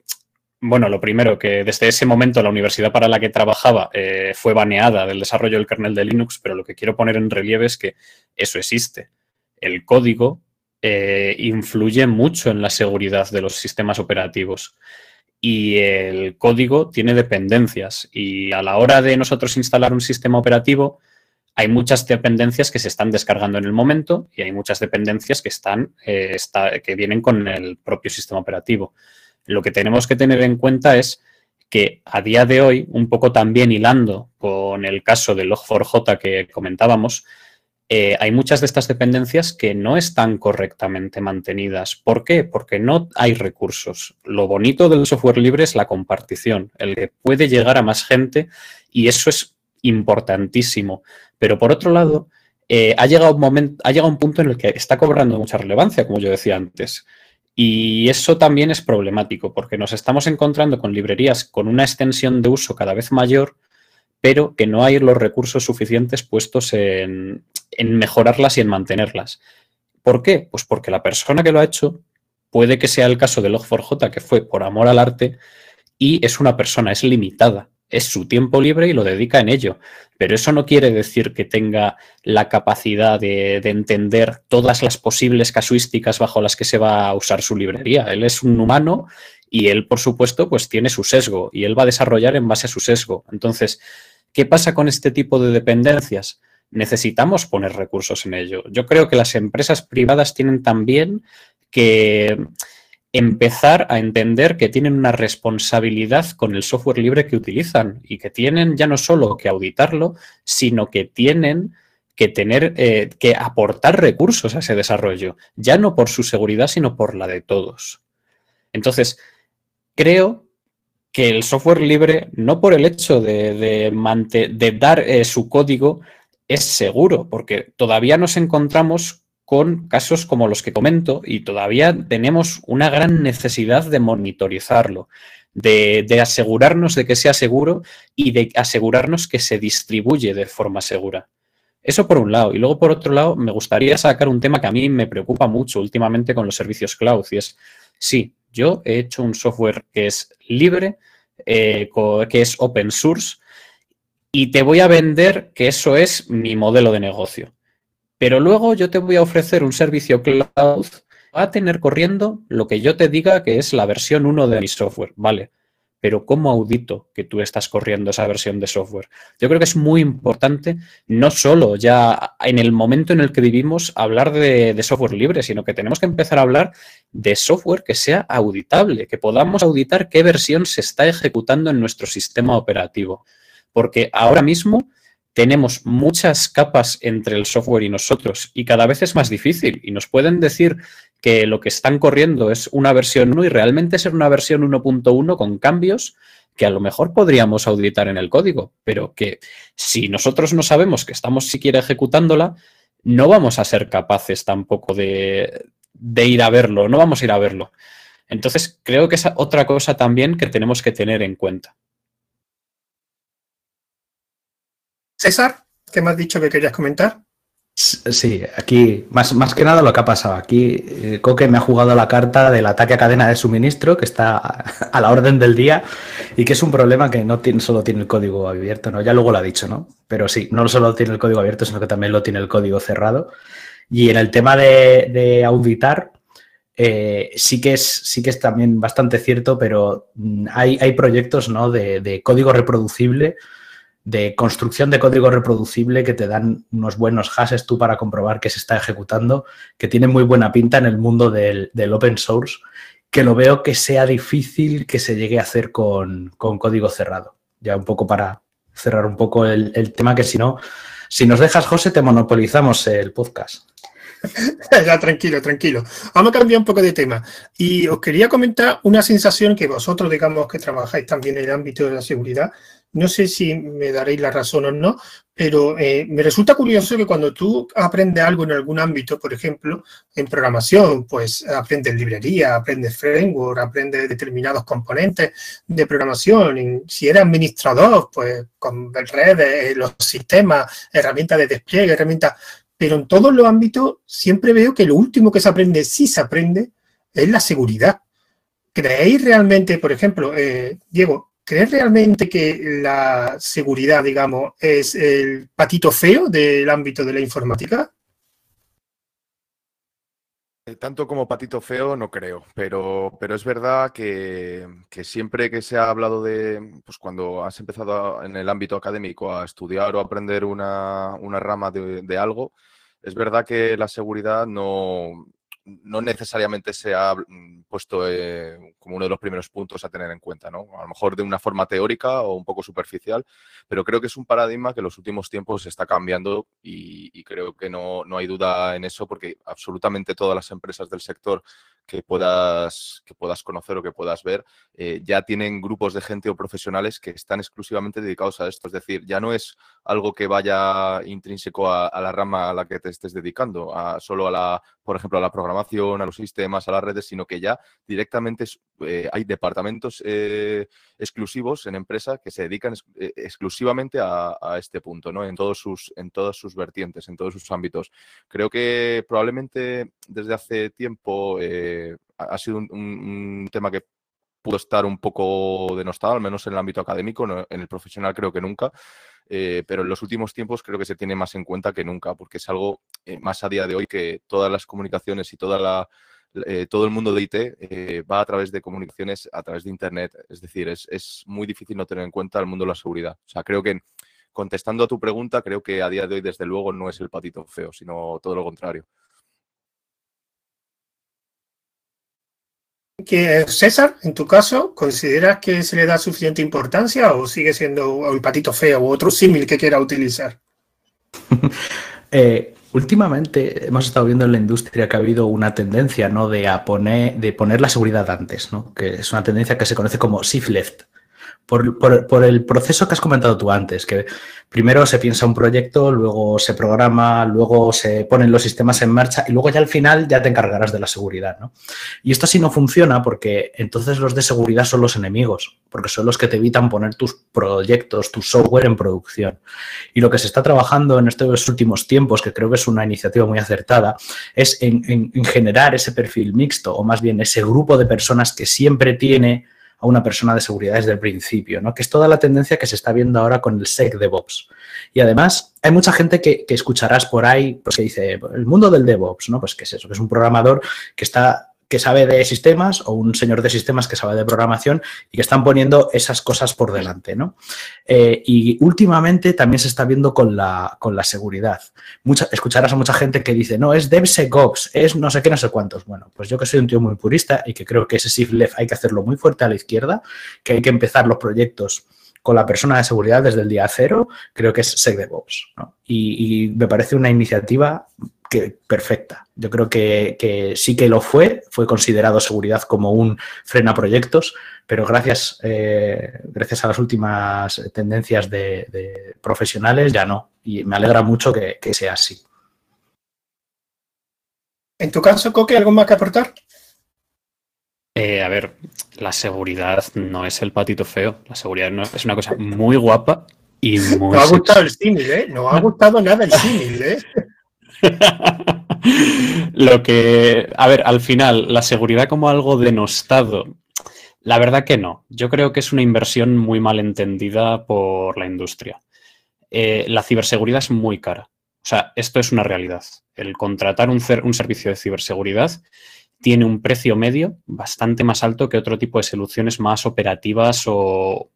Bueno, lo primero, que desde ese momento la universidad para la que trabajaba eh, fue baneada del desarrollo del kernel de Linux, pero lo que quiero poner en relieve es que eso existe. El código eh, influye mucho en la seguridad de los sistemas operativos y el código tiene dependencias y a la hora de nosotros instalar un sistema operativo hay muchas dependencias que se están descargando en el momento y hay muchas dependencias que están eh, que vienen con el propio sistema operativo. Lo que tenemos que tener en cuenta es que a día de hoy, un poco también hilando con el caso del Log4j que comentábamos, eh, hay muchas de estas dependencias que no están correctamente mantenidas. ¿Por qué? Porque no hay recursos. Lo bonito del software libre es la compartición, el que puede llegar a más gente y eso es importantísimo. Pero por otro lado, eh, ha, llegado un momento, ha llegado un punto en el que está cobrando mucha relevancia, como yo decía antes. Y eso también es problemático porque nos estamos encontrando con librerías con una extensión de uso cada vez mayor, pero que no hay los recursos suficientes puestos en, mejorarlas y en mantenerlas. ¿Por qué? Pues porque la persona que lo ha hecho puede que sea el caso de Log4j, que fue por amor al arte, y es una persona, es limitada es su tiempo libre y lo dedica en ello. Pero eso no quiere decir que tenga la capacidad de, entender todas las posibles casuísticas bajo las que se va a usar su librería. Él es un humano y él, por supuesto, pues tiene su sesgo y él va a desarrollar en base a su sesgo. Entonces, ¿qué pasa con este tipo de dependencias? Necesitamos poner recursos en ello. Yo creo que las empresas privadas tienen también que empezar a entender que tienen una responsabilidad con el software libre que utilizan y que tienen ya no solo que auditarlo, sino que tienen que tener eh, que aportar recursos a ese desarrollo, ya no por su seguridad, sino por la de todos. Entonces, creo que el software libre, no por el hecho de, dar eh, su código, es seguro, porque todavía nos encontramos con casos como los que comento y todavía tenemos una gran necesidad de monitorizarlo, de, asegurarnos de que sea seguro y de asegurarnos que se distribuye de forma segura. Eso por un lado. Y luego por otro lado, me gustaría sacar un tema que a mí me preocupa mucho últimamente con los servicios cloud y es, sí, yo he hecho un software que es libre, eh, que es open source y te voy a vender que eso es mi modelo de negocio. Pero luego yo te voy a ofrecer un servicio cloud va a tener corriendo lo que yo te diga que es la versión 1 de mi software, ¿vale? Pero ¿cómo audito que tú estás corriendo esa versión de software? Yo creo que es muy importante, no solo ya en el momento en el que vivimos, hablar de, de software libre, sino que tenemos que empezar a hablar de software que sea auditable, que podamos auditar qué versión se está ejecutando en nuestro sistema operativo. Porque ahora mismo tenemos muchas capas entre el software y nosotros y cada vez es más difícil y nos pueden decir que lo que están corriendo es una versión 1 y realmente ser una versión 1.1 con cambios que a lo mejor podríamos auditar en el código, pero que si nosotros no sabemos que estamos siquiera ejecutándola, no vamos a ser capaces tampoco de, de ir a verlo, no vamos a ir a verlo. Entonces, creo que es otra cosa también que tenemos que tener en cuenta.
César, ¿qué me has dicho que querías comentar?
Sí, aquí, más, más que nada lo que ha pasado. Aquí eh, Coque me ha jugado la carta del ataque a cadena de suministro, que está a la orden del día y que es un problema que no solo tiene el código abierto, ¿no? Ya luego lo ha dicho, ¿no? Pero sí, no solo tiene el código abierto, sino que también lo tiene el código cerrado. Y en el tema de, auditar, eh, sí, que es, sí que es también bastante cierto, pero mm, hay, hay proyectos ¿no? de código reproducible de construcción de código reproducible que te dan unos buenos hashes tú para comprobar que se está ejecutando, que tiene muy buena pinta en el mundo del, open source, que lo veo que sea difícil que se llegue a hacer con, código cerrado. Ya un poco para cerrar un poco el, el tema, que si no, si nos dejas, José, te monopolizamos el podcast.
ya, tranquilo, tranquilo. Vamos a cambiar un poco de tema. Y os quería comentar una sensación que vosotros, digamos, que trabajáis también en el ámbito de la seguridad, no sé si me daréis la razón o no, pero eh, me resulta curioso que cuando tú aprendes algo en algún ámbito, por ejemplo, en programación, pues aprendes librería, aprendes framework, aprendes determinados componentes de programación. si eres administrador, pues con redes, los sistemas, herramientas de despliegue, herramientas... Pero en todos los ámbitos siempre veo que lo último que se aprende, si se aprende, es la seguridad ¿creéis realmente, por ejemplo, eh, Diego, ¿crees realmente que la seguridad, digamos, es el patito feo del ámbito de la informática?
Eh, tanto como patito feo, no creo, pero, pero es verdad que, siempre que se ha hablado de, pues cuando has empezado en el ámbito académico a estudiar o aprender una, rama de, algo, es verdad que la seguridad no, no necesariamente se ha mm, puesto eh, como uno de los primeros puntos a tener en cuenta, ¿no? A lo mejor de una forma teórica o un poco superficial, pero creo que es un paradigma que en los últimos tiempos está cambiando y, creo que no, no, hay duda en eso porque absolutamente todas las empresas del sector que puedas, que puedas conocer o que puedas ver, eh, ya tienen grupos de gente o profesionales que están exclusivamente dedicados a esto. Es decir, ya no es algo que vaya intrínseco a, la rama a la que te estés dedicando, a, solo a la, por ejemplo, a la programación, a los sistemas, a las redes, sino que ya directamente eh, hay departamentos eh, exclusivos en empresa que se dedican exclusivamente a, este punto, ¿no? En todos sus, en todas sus vertientes, en todos sus ámbitos. Creo que probablemente desde hace tiempo ha sido un, tema que pudo estar un poco denostado, al menos en el ámbito académico, en el profesional creo que nunca, eh, pero en los últimos tiempos creo que se tiene más en cuenta que nunca, porque es algo eh, más a día de hoy que todas las comunicaciones y toda la, eh, todo el mundo de IT va a través de comunicaciones, a través de Internet. Es decir, es, es, muy difícil no tener en cuenta el mundo de la seguridad. O sea, creo que contestando a tu pregunta, creo que a día de hoy, desde luego, no es el patito feo, sino todo lo contrario.
Que César, en tu caso, ¿consideras que se le da suficiente importancia o sigue siendo el patito feo o otro símil que quiera utilizar?
Eh, últimamente hemos estado viendo en la industria que ha habido una tendencia ¿no? de, poner, de poner la seguridad antes, ¿no? que es una tendencia que se conoce como shift left por, el proceso que has comentado tú antes, que primero se piensa un proyecto, luego se programa, luego se ponen los sistemas en marcha y luego ya al final ya te encargarás de la seguridad. ¿no? Y esto sí no funciona porque entonces los de seguridad son los enemigos, porque son los que te evitan poner tus proyectos, tu software en producción. Y lo que se está trabajando en estos últimos tiempos, que creo que es una iniciativa muy acertada, es en generar ese perfil mixto, o más bien ese grupo de personas que siempre tiene a una persona de seguridad desde el principio, ¿no? que es toda la tendencia que se está viendo ahora con el SEC DevOps. Y además hay mucha gente que, escucharás por ahí pues, que dice, el mundo del DevOps, ¿no? Pues ¿qué es eso? Que es un programador que está que sabe de sistemas o un señor de sistemas que sabe de programación y que están poniendo esas cosas por delante, ¿no? Eh, y últimamente también se está viendo con la, con la seguridad. Mucha, escucharás a mucha gente que dice, no, es DevSecOps, es no sé qué, no sé cuántos. Bueno, pues yo que soy un tío muy purista y que creo que ese shift left hay que hacerlo muy fuerte a la izquierda, que hay que empezar los proyectos con la persona de seguridad desde el día cero, creo que es SecDevOps. ¿no? y me parece una iniciativa que perfecta. Yo creo que, sí que lo fue, fue considerado seguridad como un freno a proyectos, pero gracias, eh, gracias a las últimas tendencias de, profesionales ya no. Y me alegra mucho que, sea así.
En tu caso, Coque, ¿algo más que aportar?
Eh, a ver, la seguridad no es el patito feo. La seguridad es una cosa muy guapa y muy.
No ha gustado el símil, ¿eh? No ha gustado nada el símil, ¿eh?
Lo que, a ver, al final, la seguridad como algo denostado, la verdad que no. Yo creo que es una inversión muy mal entendida por la industria. Eh, la ciberseguridad es muy cara. O sea, esto es una realidad. El contratar un, un, servicio de ciberseguridad tiene un precio medio bastante más alto que otro tipo de soluciones más operativas o,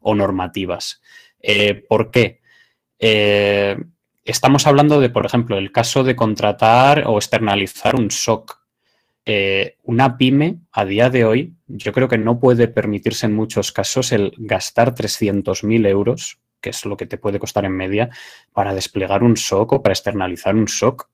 normativas. Eh, ¿Por qué? Eh, estamos hablando de, por ejemplo, el caso de contratar o externalizar un SOC. Eh, una pyme a día de hoy, yo creo que no puede permitirse en muchos casos el gastar 300.000 euros, que es lo que te puede costar en media, para desplegar un SOC o para externalizar un SOC.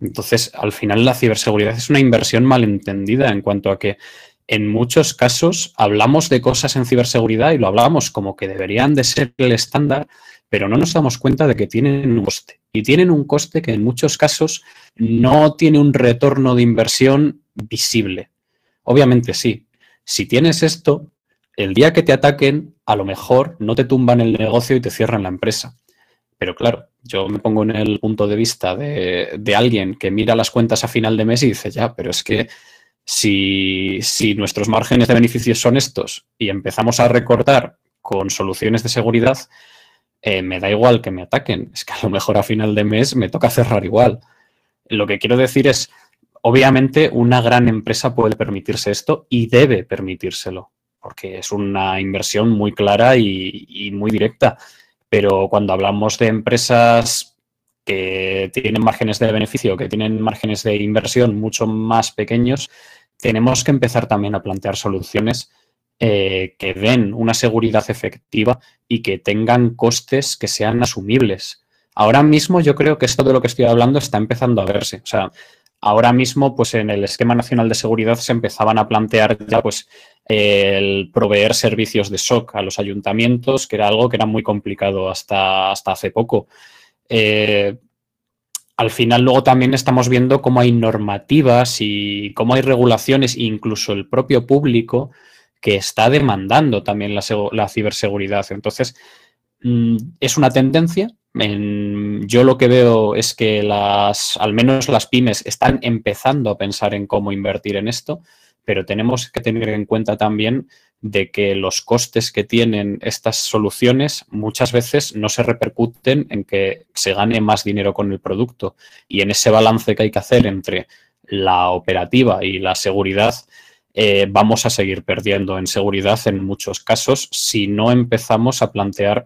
Entonces, al final la ciberseguridad es una inversión malentendida en cuanto a que en muchos casos hablamos de cosas en ciberseguridad y lo hablamos como que deberían de ser el estándar, pero no nos damos cuenta de que tienen un coste. Y tienen un coste que en muchos casos no tiene un retorno de inversión visible. Obviamente sí. Si tienes esto, el día que te ataquen, a lo mejor no te tumban el negocio y te cierran la empresa. Pero claro, yo me pongo en el punto de vista de, de alguien que mira las cuentas a final de mes y dice, ya, pero es que Si, si nuestros márgenes de beneficios son estos y empezamos a recortar con soluciones de seguridad, eh, me da igual que me ataquen. Es que a lo mejor a final de mes me toca cerrar igual. Lo que quiero decir es, obviamente una gran empresa puede permitirse esto y debe permitírselo, porque es una inversión muy clara y, muy directa. Pero cuando hablamos de empresas que tienen márgenes de beneficio, que tienen márgenes de inversión mucho más pequeños, tenemos que empezar también a plantear soluciones eh, que den una seguridad efectiva y que tengan costes que sean asumibles. Ahora mismo yo creo que esto de lo que estoy hablando está empezando a verse. O sea, ahora mismo, pues en el esquema nacional de seguridad se empezaban a plantear ya, pues, el proveer servicios de SOC a los ayuntamientos, que era algo que era muy complicado hasta, hasta hace poco. Eh, al final luego también estamos viendo cómo hay normativas y cómo hay regulaciones, incluso el propio público, que está demandando también la, ciberseguridad. Entonces, mm, es una tendencia. yo lo que veo es que las, al menos las pymes están empezando a pensar en cómo invertir en esto, pero tenemos que tener en cuenta también de que los costes que tienen estas soluciones muchas veces no se repercuten en que se gane más dinero con el producto. Y en ese balance que hay que hacer entre la operativa y la seguridad, eh, vamos a seguir perdiendo en seguridad en muchos casos si no empezamos a plantear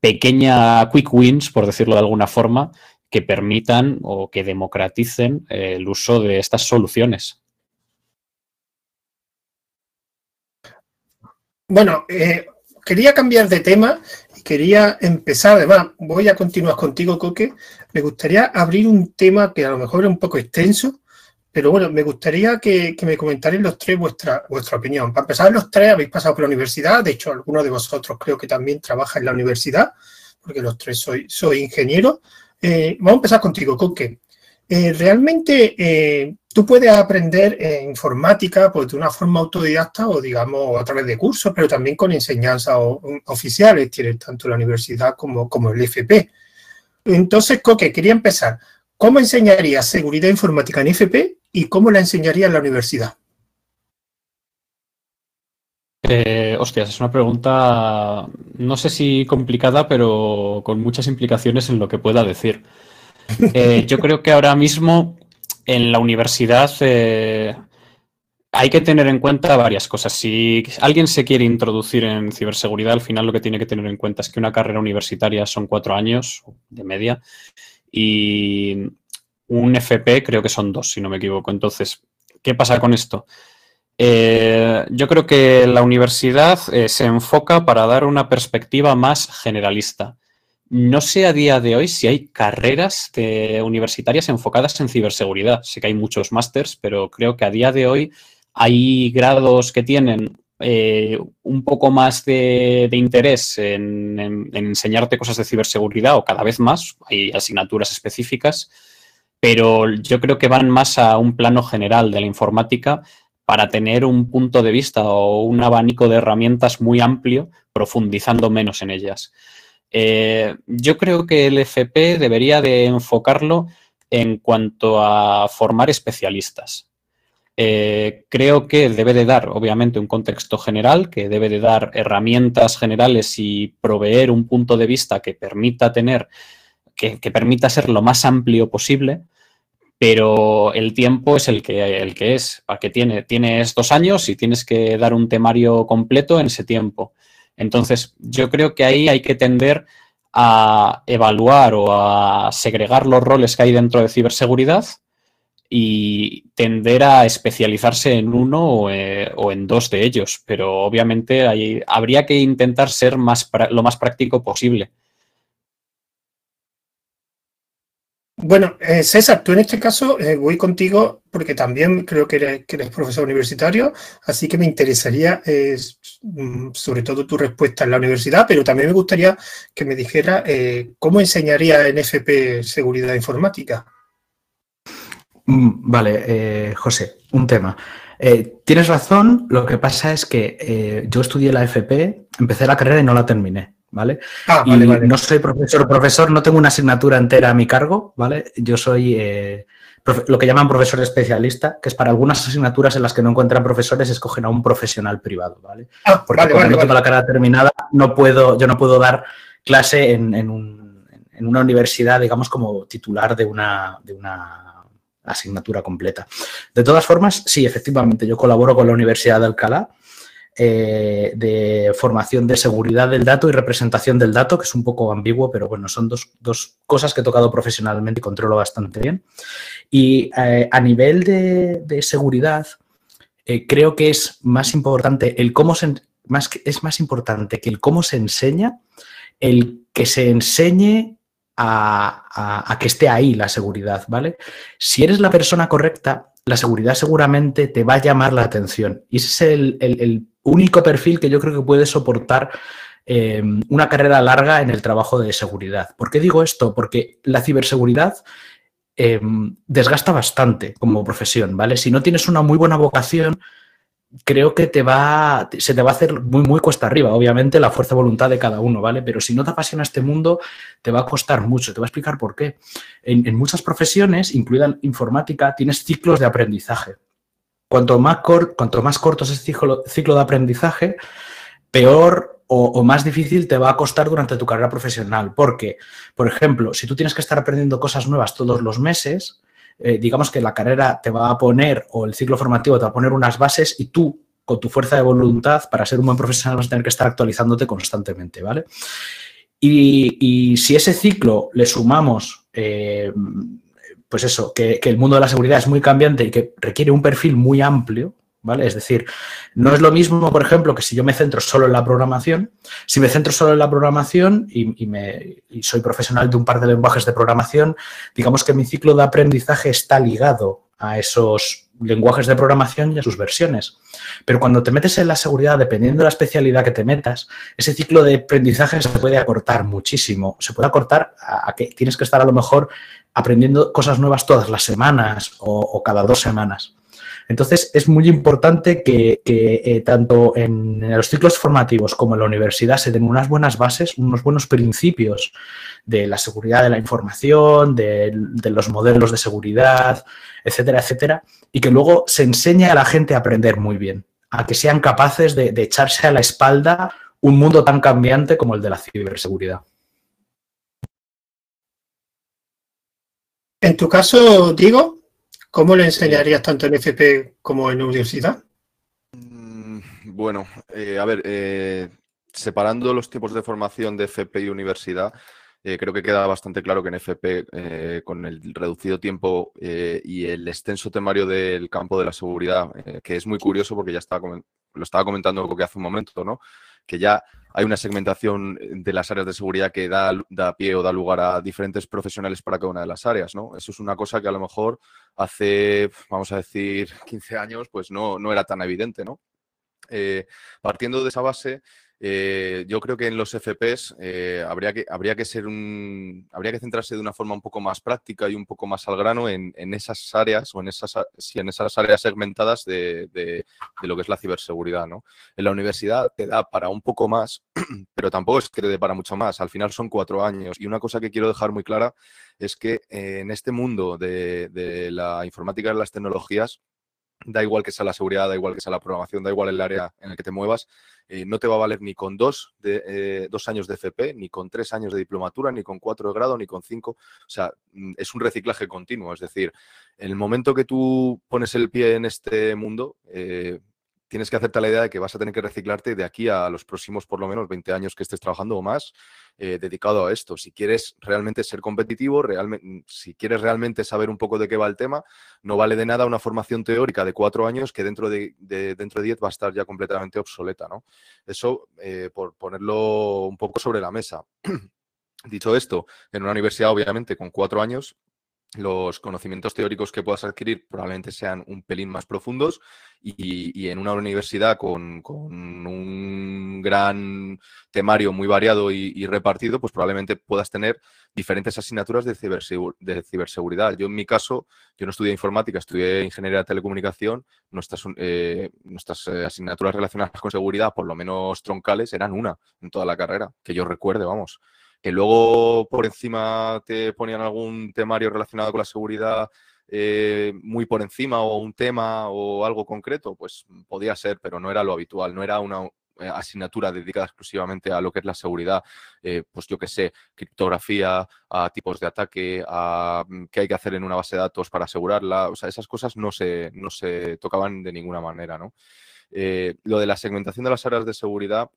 pequeña quick wins, por decirlo de alguna forma, que permitan o que democraticen eh, el uso de estas soluciones.
Bueno, eh, quería cambiar de tema y quería empezar, además, voy a continuar contigo, Coque. Me gustaría abrir un tema que a lo mejor es un poco extenso, pero bueno, me gustaría que, me comentarais los tres vuestra, vuestra opinión. Para empezar, los tres habéis pasado por la universidad, de hecho, alguno de vosotros creo que también trabaja en la universidad, porque los tres soy, soy ingeniero. Eh, vamos a empezar contigo, Coque. Eh, realmente eh, tú puedes aprender informática pues, de una forma autodidacta o, digamos, a través de cursos, pero también con enseñanzas oficiales, tienes tanto la universidad como, como el FP. Entonces, Coque, quería empezar. ¿Cómo enseñaría seguridad informática en FP y cómo la enseñaría en la universidad?
Eh, hostias, es una pregunta, no sé si complicada, pero con muchas implicaciones en lo que pueda decir. Eh, yo creo que ahora mismo en la universidad eh, hay que tener en cuenta varias cosas. Si alguien se quiere introducir en ciberseguridad, al final lo que tiene que tener en cuenta es que una carrera universitaria son cuatro años de media y un FP creo que son dos, si no me equivoco. Entonces, ¿qué pasa con esto? Eh, yo creo que la universidad eh, se enfoca para dar una perspectiva más generalista. No sé a día de hoy si hay carreras universitarias enfocadas en ciberseguridad. Sé que hay muchos másters, pero creo que a día de hoy hay grados que tienen eh, un poco más de, interés en, enseñarte cosas de ciberseguridad o cada vez más, hay asignaturas específicas, pero yo creo que van más a un plano general de la informática para tener un punto de vista o un abanico de herramientas muy amplio, profundizando menos en ellas. Eh, yo creo que el FP debería de enfocarlo en cuanto a formar especialistas. Eh, creo que debe de dar, obviamente, un contexto general, que debe de dar herramientas generales y proveer un punto de vista que permita tener, que, permita ser lo más amplio posible, pero el tiempo es el que, el que es. ¿Para que tiene? Tienes dos años y tienes que dar un temario completo en ese tiempo. Entonces, yo creo que ahí hay que tender a evaluar o a segregar los roles que hay dentro de ciberseguridad y tender a especializarse en uno eh, o, en dos de ellos, pero obviamente habría que intentar ser más, lo más práctico posible.
Bueno, eh, César, tú en este caso eh, voy contigo porque también creo que eres, profesor universitario, así que me interesaría mm, sobre todo tu respuesta en la universidad, pero también me gustaría que me dijera cómo enseñaría en FP seguridad informática.
Mm, vale, eh, José, un tema. Eh, tienes razón, lo que pasa es que eh, yo estudié la FP, empecé la carrera y no la terminé, ¿vale? Ah, No soy profesor, profesor, no tengo una asignatura entera a mi cargo, ¿vale? Yo soy lo que llaman profesor especialista, que es para algunas asignaturas en las que no encuentran profesores, escogen a un profesional privado, ¿vale?
Ah,
Porque
vale,
no tengo la carrera terminada, no puedo, yo no puedo dar clase en, en un- en una universidad, digamos, como titular de una, de una asignatura completa. De todas formas, sí, efectivamente, yo colaboro con la Universidad de Alcalá eh, de formación de seguridad del dato y representación del dato, que es un poco ambiguo, pero bueno, son dos, dos cosas que he tocado profesionalmente y controlo bastante bien. Y eh, a nivel de, de seguridad, eh, creo que es más importante el cómo se, es más importante que el cómo se enseña, el que se enseñe a, a- que esté ahí la seguridad, ¿vale? Si eres la persona correcta, la seguridad seguramente te va a llamar la atención. Y ese es el único perfil que yo creo que puede soportar eh, una carrera larga en el trabajo de seguridad. ¿Por qué digo esto? Porque la ciberseguridad eh, desgasta bastante como profesión, ¿vale? Si no tienes una muy buena vocación, creo que te va, se te va a hacer muy, muy cuesta arriba. Obviamente, la fuerza de voluntad de cada uno, ¿vale? Pero si no te apasiona este mundo, te va a costar mucho. Te voy a explicar por qué. En, en muchas profesiones, incluida informática, tienes ciclos de aprendizaje. Cuanto más, corto es el ciclo, de aprendizaje, peor o, más difícil te va a costar durante tu carrera profesional. Porque, por ejemplo, si tú tienes que estar aprendiendo cosas nuevas todos los meses, eh, digamos que la carrera te va a poner o el ciclo formativo te va a poner unas bases y tú, con tu fuerza de voluntad, para ser un buen profesional vas a tener que estar actualizándote constantemente, ¿vale? Y, y si ese ciclo le sumamos, eh, pues eso, que, el mundo de la seguridad es muy cambiante y que requiere un perfil muy amplio, ¿vale? Es decir, no es lo mismo, por ejemplo, que si yo me centro solo en la programación, si me centro solo en la programación y, me, y soy profesional de un par de lenguajes de programación, digamos que mi ciclo de aprendizaje está ligado a esos lenguajes de programación y a sus versiones. Pero cuando te metes en la seguridad, dependiendo de la especialidad que te metas, ese ciclo de aprendizaje se puede acortar muchísimo. Se puede acortar a que tienes que estar a lo mejor aprendiendo cosas nuevas todas las semanas o, cada dos semanas. Entonces, es muy importante que, eh, tanto en, los ciclos formativos como en la universidad se den unas buenas bases, unos buenos principios de la seguridad de la información, de, los modelos de seguridad, etcétera, etcétera, y que luego se enseñe a la gente a aprender muy bien, a que sean capaces de echarse a la espalda un mundo tan cambiante como el de la ciberseguridad.
En tu caso, Diego, ¿Cómo le enseñarías tanto en FP como en universidad?
Mm, Bueno, eh, a ver, eh, separando los tipos de formación de FP y universidad, eh, creo que queda bastante claro que en FP, con el reducido tiempo y el extenso temario del campo de la seguridad, que es muy curioso porque ya estaba lo estaba comentando que hace un momento, ¿no? Que ya hay una segmentación de las áreas de seguridad que da, da, pie o da lugar a diferentes profesionales para cada una de las áreas, ¿no? Eso es una cosa que a lo mejor hace, vamos a decir, 15 años, pues no, no era tan evidente, ¿no? Eh, partiendo de esa base, eh, yo creo que en los FPs eh, habría, que, habría que ser un. habría que centrarse de una forma un poco más práctica y un poco más al grano en, en esas áreas o en esas, sí, en esas áreas segmentadas de, de, lo que es la ciberseguridad. ¿no? En la universidad te da para un poco más, pero tampoco es que te dé para mucho más. Al final son cuatro años. Y una cosa que quiero dejar muy clara es que eh, en este mundo de, de la informática y las tecnologías, da igual que sea la seguridad, da igual que sea la programación, da igual el área en el que te muevas, eh, no te va a valer ni con dos, eh, dos años de FP, ni con tres años de diplomatura, ni con cuatro de grado, ni con cinco. O sea, mm, es un reciclaje continuo. Es decir, el momento que tú pones el pie en este mundo, eh, tienes que hacerte la idea de que vas a tener que reciclarte de aquí a los próximos, por lo menos, 20 años que estés trabajando o más, eh, dedicado a esto. Si quieres realmente ser competitivo, realmente, si quieres realmente saber un poco de qué va el tema, no vale de nada una formación teórica de cuatro años que dentro de, de dentro de diez va a estar ya completamente obsoleta. ¿no? Eso, eh, por ponerlo un poco sobre la mesa. Dicho esto, en una universidad, obviamente, con cuatro años, los conocimientos teóricos que puedas adquirir probablemente sean un pelín más profundos y, y en una universidad con, con, un gran temario muy variado y, repartido, pues probablemente puedas tener diferentes asignaturas de, cibersegu de, ciberseguridad. Yo en mi caso, yo no estudié informática, estudié ingeniería de telecomunicación, nuestras, eh, nuestras asignaturas relacionadas con seguridad, por lo menos troncales, eran una en toda la carrera, que yo recuerde, vamos que luego por encima te ponían algún temario relacionado con la seguridad eh, muy por encima o un tema o algo concreto, pues podía ser, pero no era lo habitual, no era una eh, asignatura dedicada exclusivamente a lo que es la seguridad, eh, pues yo qué sé, criptografía, a tipos de ataque, a mm, qué hay que hacer en una base de datos para asegurarla, o sea, esas cosas no se, no se tocaban de ninguna manera, ¿no? lo de la segmentación de las áreas de seguridad,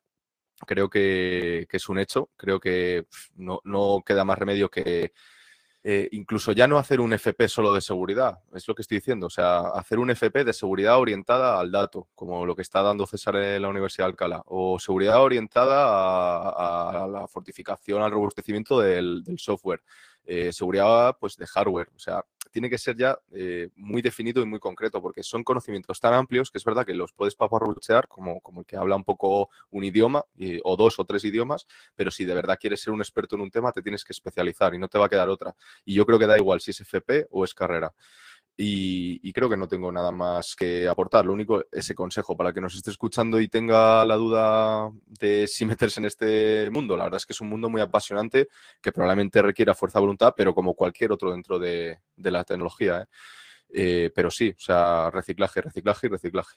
creo que, es un hecho. Creo que no, queda más remedio que eh, incluso ya no hacer un FP solo de seguridad, es lo que estoy diciendo. O sea, hacer un FP de seguridad orientada al dato, como lo que está dando César en la Universidad de Alcalá, o seguridad orientada a, la fortificación, al robustecimiento del, software. Eh, seguridad pues, de hardware. O sea, tiene que ser ya eh, muy definido y muy concreto, porque son conocimientos tan amplios que es verdad que los puedes paparruchear como, como el que habla un poco un idioma o dos o tres idiomas, pero si de verdad quieres ser un experto en un tema, te tienes que especializar y no te va a quedar otra. Y yo creo que da igual si es FP o es carrera. Y, creo que no tengo nada más que aportar. Lo único, ese consejo para que nos esté escuchando y tenga la duda de si meterse en este mundo. La verdad es que es un mundo muy apasionante que probablemente requiera fuerza de voluntad, pero como cualquier otro dentro de, la tecnología. ¿eh? Eh, pero sí, o sea, reciclaje, reciclaje y reciclaje.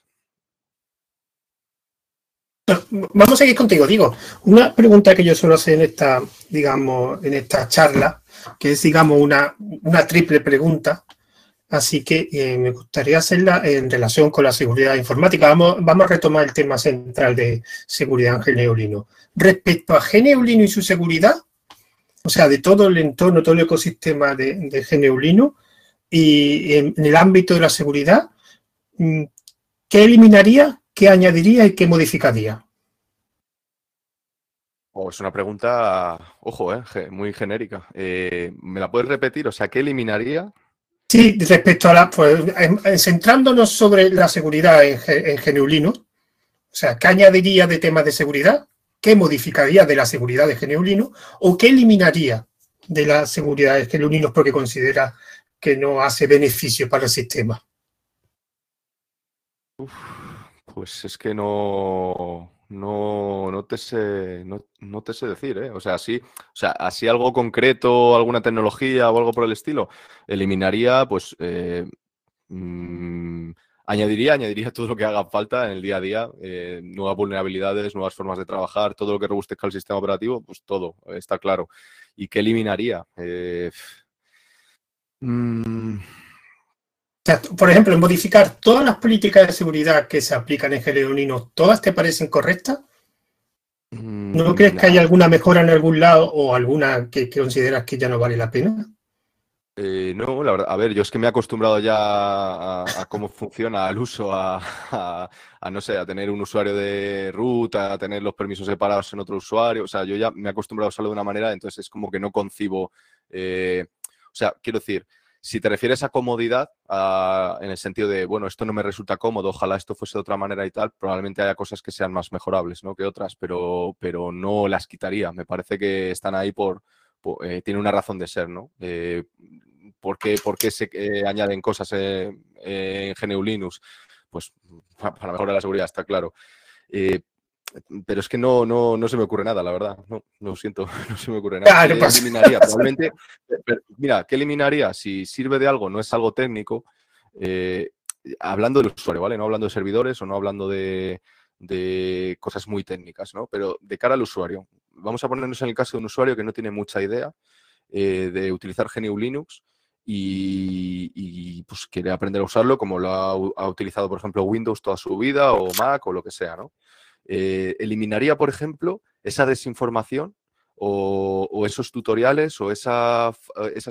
Vamos a seguir contigo, digo. Una pregunta que yo suelo hacer en esta, digamos, en esta charla, que es, digamos, una, una triple pregunta Así que eh, me gustaría hacerla en relación con la seguridad informática. Vamos, vamos a retomar el tema central de seguridad en Geneulino. Respecto a Geneulino y su seguridad, o sea, de todo el entorno, todo el ecosistema de, de Geneulino y en, el ámbito de la seguridad, mm, ¿qué eliminaría, qué añadiría y qué modificaría?
Oh, es una pregunta, ojo, eh, muy genérica. Eh, ¿Me la puedes repetir? O sea, ¿qué eliminaría?
Sí, respecto a la, pues, centrándonos sobre la seguridad en, en o sea, ¿qué añadiría de temas de seguridad? ¿Qué modificaría de la seguridad de Geneulino? ¿O qué eliminaría de la seguridad de Geneulino porque considera que no hace beneficio para el sistema?
pues es que no, no, no te sé, no, te sé decir, ¿eh? O sea, sí, o sea, así algo concreto, alguna tecnología o algo por el estilo, eliminaría, pues, eh, mm, añadiría, añadiría todo lo que haga falta en el día a día, eh, nuevas vulnerabilidades, nuevas formas de trabajar, todo lo que robustezca el sistema operativo, pues todo, está claro. ¿Y qué eliminaría?
Por ejemplo, modificar todas las políticas de seguridad que se aplican en Gereonino, ¿todas te parecen correctas? ¿No mm, crees que hay alguna mejora en algún lado o alguna que, consideras que ya no vale la pena?
Eh, no, la verdad, a ver, yo es que me he acostumbrado ya a, cómo funciona al uso, a, no sé, a tener un usuario de root, a tener los permisos separados en otro usuario, o sea, yo ya me he acostumbrado a usarlo de una manera, entonces es como que no concibo, eh, o sea, quiero decir, si te refieres a comodidad, en el sentido de, bueno, esto no me resulta cómodo, ojalá esto fuese de otra manera y tal, probablemente haya cosas que sean más mejorables ¿no? que otras, pero, pero no las quitaría. Me parece que están ahí por, eh, tiene una razón de ser, ¿no? Eh, ¿por, qué, se eh, añaden cosas en GNU Linux? Pues para mejorar la seguridad, está claro pero es que no, no, no se me ocurre nada, la verdad. No, no siento, no se me ocurre nada. ¿Qué eliminaría? Probablemente, mira, ¿qué eliminaría? Si sirve de algo, no es algo técnico, eh, hablando del usuario, ¿vale? No hablando de servidores o no hablando de, de, cosas muy técnicas, ¿no? Pero de cara al usuario. Vamos a ponernos en el caso de un usuario que no tiene mucha idea eh, de utilizar GNU Linux y, y, pues quiere aprender a usarlo como lo ha, ha, utilizado, por ejemplo, Windows toda su vida o Mac o lo que sea, ¿no? Eh, eliminaría, por ejemplo, esa desinformación o, esos tutoriales o esas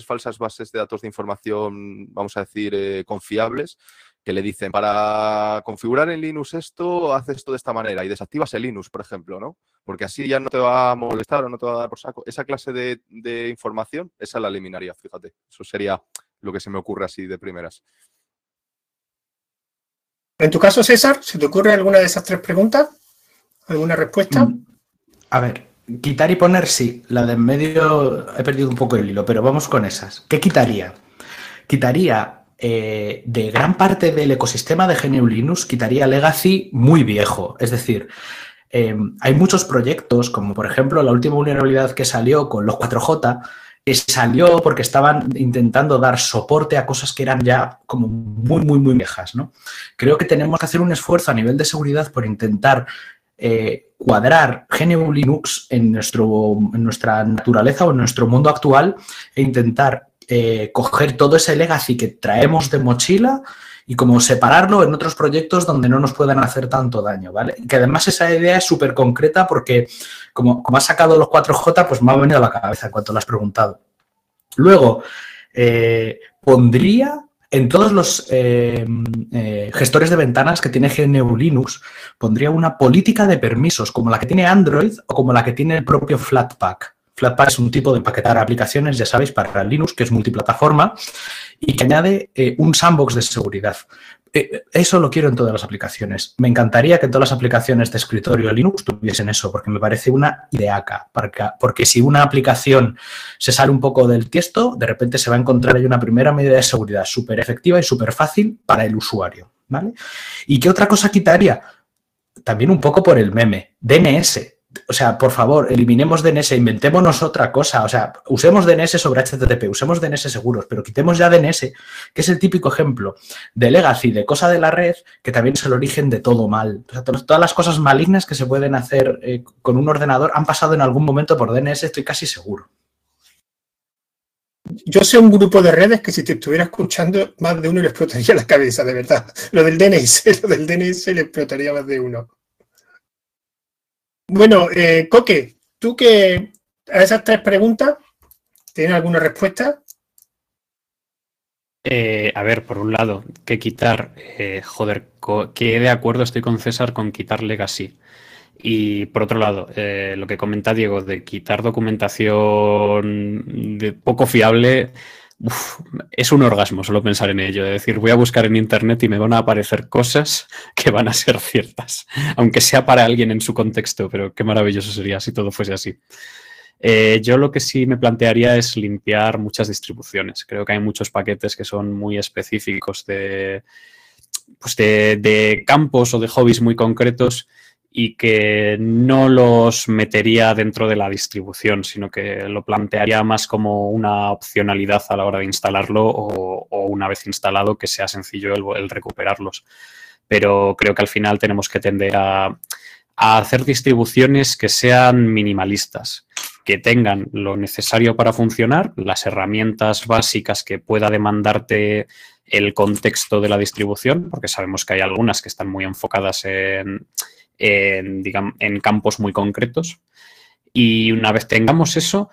falsas bases de datos de información, vamos a decir, eh, confiables, que le dicen, para configurar en Linux esto, haces esto de esta manera y desactivas el Linux, por ejemplo, ¿no? Porque así ya no te va a molestar o no te va a dar por saco. Esa clase de, de información, esa la eliminaría, fíjate. Eso sería lo que se me ocurre así de primeras.
En tu caso, César, ¿se te ocurre alguna de esas tres preguntas? ¿Alguna respuesta? Mm,
a ver, quitar y poner sí. La de en medio he perdido un poco el hilo, pero vamos con esas. ¿Qué quitaría? Quitaría eh, de gran parte del ecosistema de GNU Linux, quitaría Legacy muy viejo. Es decir, em, hay muchos proyectos, como por ejemplo la última vulnerabilidad que salió con los 4J, que salió porque estaban intentando dar soporte a cosas que eran ya como muy, muy, muy viejas, ¿no? Creo que tenemos que hacer un esfuerzo a nivel de seguridad por intentar eh, cuadrar GNU Linux en, nuestro, en nuestra naturaleza o en nuestro mundo actual e intentar eh, coger todo ese legacy que traemos de mochila y como separarlo en otros proyectos donde no nos puedan hacer tanto daño, ¿vale? Que además esa idea es súper concreta porque como, como has sacado los 4J, pues me ha venido a la cabeza en cuanto lo has preguntado. Luego, eh, pondría en todos los eh, eh, gestores de ventanas que tiene GNU Linux, pondría una política de permisos como la que tiene Android o como la que tiene el propio Flatpak. Flatpak es un tipo de empaquetar aplicaciones, ya sabéis, para Linux, que es multiplataforma y que añade un sandbox de seguridad. Eh, eso lo quiero en todas las aplicaciones. Me encantaría que todas las aplicaciones de escritorio Linux tuviesen eso, porque me parece una ideaca. Porque, si una aplicación se sale un poco del tiesto, de repente se va a encontrar ahí una primera medida de seguridad súper efectiva y súper fácil para el usuario. ¿vale? ¿Y qué otra cosa quitaría? También un poco por el meme. DNS o sea, por favor, eliminemos DNS, inventémonos otra cosa. O sea, usemos DNS sobre HTTP, usemos DNS seguros, pero quitemos ya DNS, que es el típico ejemplo de legacy, de cosa de la red, que también es el origen de todo mal. O sea, todas las cosas malignas que se pueden hacer eh, con un ordenador han pasado en algún momento por DNS, estoy casi seguro.
Yo sé un grupo de redes que si te estuviera escuchando, más de uno le explotaría la cabeza, de verdad. Lo del DNS, lo del DNS le explotaría más de uno. Bueno, eh, Coque, tú que a esas tres preguntas, ¿tienes alguna respuesta?
Eh, a ver, por un lado, que quitar, eh, joder, que de acuerdo estoy con César con quitar legacy. Y por otro lado, lo que comenta Diego de quitar documentación de poco fiable, es un orgasmo solo pensar en ello. Es decir, voy a buscar en internet y me van a aparecer cosas que van a ser ciertas, aunque sea para alguien en su contexto, pero qué maravilloso sería si todo fuese así. Eh, yo lo que sí me plantearía es limpiar muchas distribuciones. Creo que hay muchos paquetes que son muy específicos de, pues de campos o de hobbies muy concretos y que no los metería dentro de la distribución, sino que lo plantearía más como una opcionalidad a la hora de instalarlo o, una vez instalado que sea sencillo el, recuperarlos. Pero creo que al final tenemos que tender a, hacer distribuciones que sean minimalistas, que tengan lo necesario para funcionar, las herramientas básicas que pueda demandarte el contexto de la distribución, porque sabemos que hay algunas que están muy enfocadas en en, digamos, en campos muy concretos. Y una vez tengamos eso,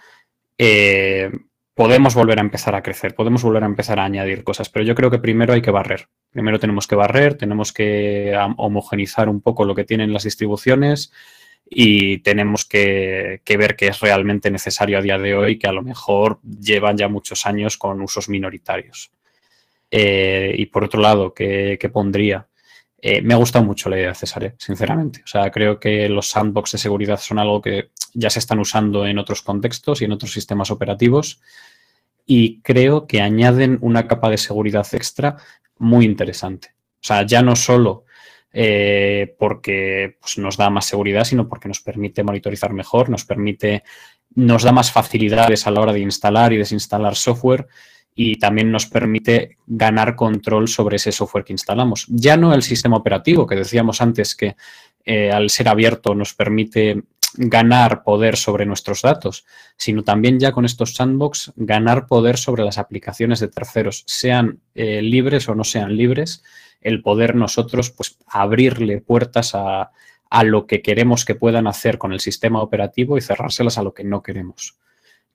eh, podemos volver a empezar a crecer, podemos volver a empezar a añadir cosas, pero yo creo que primero hay que barrer. Primero tenemos que barrer, tenemos que homogenizar un poco lo que tienen las distribuciones y tenemos que, ver qué es realmente necesario a día de hoy, que a lo mejor llevan ya muchos años con usos minoritarios. Eh, y por otro lado, ¿qué, qué pondría? Eh, me ha gustado mucho la idea de César, ¿eh? sinceramente. O sea, creo que los sandbox de seguridad son algo que ya se están usando en otros contextos y en otros sistemas operativos y creo que añaden una capa de seguridad extra muy interesante. O sea, ya no solo eh, porque pues, nos da más seguridad, sino porque nos permite monitorizar mejor, nos permite, nos da más facilidades a la hora de instalar y desinstalar software y también nos permite ganar control sobre ese software que instalamos. Ya no el sistema operativo, que decíamos antes que eh, al ser abierto nos permite ganar poder sobre nuestros datos, sino también ya con estos sandbox ganar poder sobre las aplicaciones de terceros, sean eh, libres o no sean libres, el poder nosotros pues abrirle puertas a, a lo que queremos que puedan hacer con el sistema operativo y cerrárselas a lo que no queremos.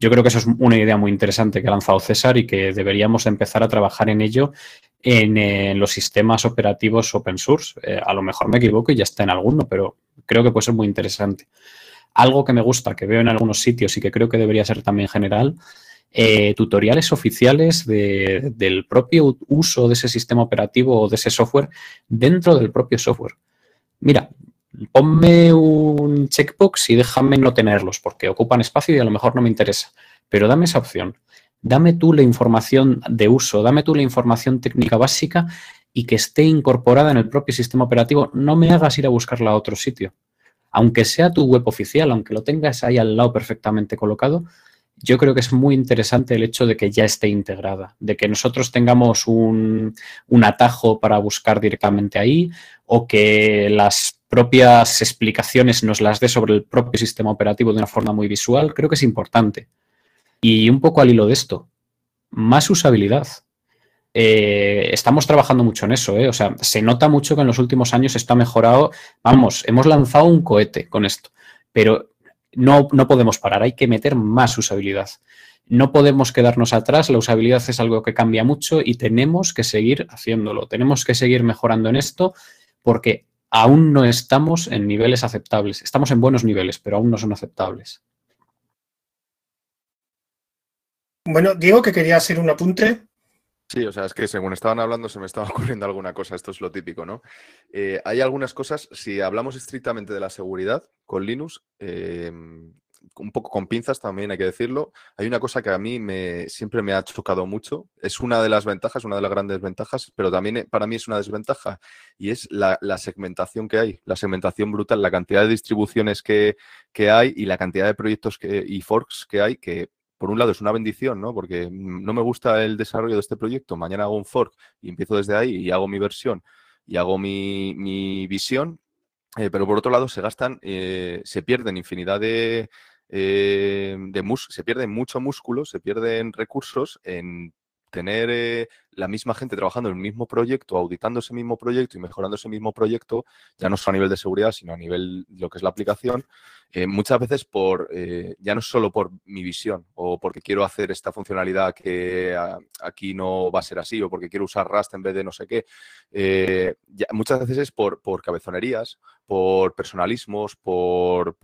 Yo creo que eso es una idea muy interesante que ha lanzado César y que deberíamos empezar a trabajar en ello en, los sistemas operativos open source. Eh, a lo mejor me equivoco y ya está en alguno, pero creo que puede ser muy interesante. Algo que me gusta, que veo en algunos sitios y que creo que debería ser también general, eh, tutoriales oficiales del propio uso de ese sistema operativo o de ese software dentro del propio software. Mira, ponme un checkbox y déjame no tenerlos porque ocupan espacio y a lo mejor no me interesa. Pero dame esa opción. Dame tú la información de uso, dame tú la información técnica básica y que esté incorporada en el propio sistema operativo. No me hagas ir a buscarla a otro sitio. Aunque sea tu web oficial, aunque lo tengas ahí al lado perfectamente colocado, yo creo que es muy interesante el hecho de que ya esté integrada, de que nosotros tengamos un, un atajo para buscar directamente ahí o que las propias explicaciones nos las dé sobre el propio sistema operativo de una forma muy visual, creo que es importante. Y un poco al hilo de esto, más usabilidad. Eh, estamos trabajando mucho en eso, ¿eh? o sea, se nota mucho que en los últimos años esto ha mejorado. Vamos, hemos lanzado un cohete con esto, pero no, no podemos parar, hay que meter más usabilidad. No podemos quedarnos atrás, la usabilidad es algo que cambia mucho y tenemos que seguir haciéndolo, tenemos que seguir mejorando en esto porque aún no estamos en niveles aceptables. Estamos en buenos niveles, pero aún no son aceptables.
Bueno, Diego, que quería hacer un apunte.
Sí, o sea, es que según estaban hablando se me estaba ocurriendo alguna cosa, esto es lo típico, ¿no? Eh, hay algunas cosas, si hablamos estrictamente de la seguridad con Linux, eh, un poco con pinzas también hay que decirlo, hay una cosa que a mí me, siempre me ha chocado mucho, es una de las ventajas, una de las grandes ventajas, pero también eh, para mí es una desventaja, y es la, segmentación que hay, la segmentación brutal, la cantidad de distribuciones que, que hay y la cantidad de proyectos que, y forks que hay que por un lado es una bendición, ¿no? Porque no me gusta el desarrollo de este proyecto, mañana hago un fork y empiezo desde ahí y hago mi versión y hago mi, visión, eh, pero por otro lado se gastan, eh, se pierden infinidad de, eh, se pierden mucho músculo, se pierden recursos en tener eh, la misma gente trabajando en el mismo proyecto, auditando ese mismo proyecto y mejorando ese mismo proyecto, ya no solo a nivel de seguridad, sino a nivel de lo que es la aplicación, eh, muchas veces por, ya no solo por mi visión o porque quiero hacer esta funcionalidad que aquí no va a ser así o porque quiero usar Rust en vez de no sé qué, muchas veces es por, por cabezonerías, por personalismos, por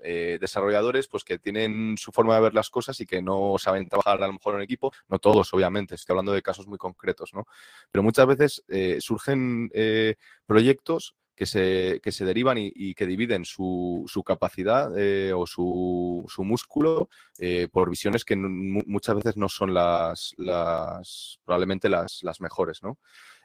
eh, desarrolladores pues que tienen su forma de ver las cosas y que no saben trabajar a lo mejor en equipo, no todos obviamente, estoy hablando de casos muy concretos, ¿no? Pero muchas veces eh, surgen eh, proyectos que se, que se derivan y, que dividen su, su capacidad o su, su músculo por visiones que muchas veces no son las, las probablemente las, las mejores, ¿no?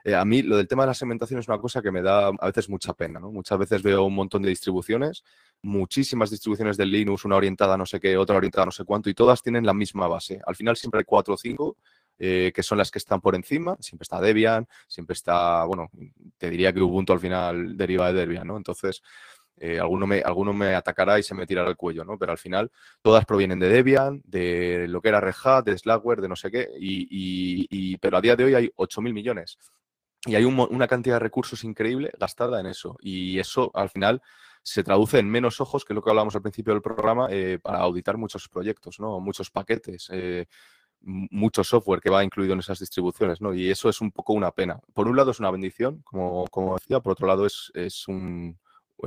Eh, a mí lo del tema de la segmentación es una cosa que me da a veces mucha pena, ¿no? Muchas veces veo un montón de distribuciones, muchísimas distribuciones de Linux, una orientada no sé qué, otra orientada no sé cuánto, y todas tienen la misma base. Al final siempre hay cuatro o cinco eh, que son las que están por encima. Siempre está Debian, siempre está, bueno, te diría que Ubuntu al final deriva de Debian, ¿no? Entonces, eh, alguno, me, alguno me atacará y se me tirará el cuello, ¿no? Pero al final todas provienen de Debian, de lo que era Red Hat, de Slackware, de no sé qué, y, pero a día de hoy hay 8.000 millones y hay una cantidad de recursos increíble gastada en eso. Y eso al final se traduce en menos ojos, que es lo que hablábamos al principio del programa, eh, para auditar muchos proyectos, ¿no? Muchos paquetes, eh, mucho software que va incluido en esas distribuciones, ¿no? Y eso es un poco una pena. Por un lado es una bendición, como, como decía, por otro lado es, es un,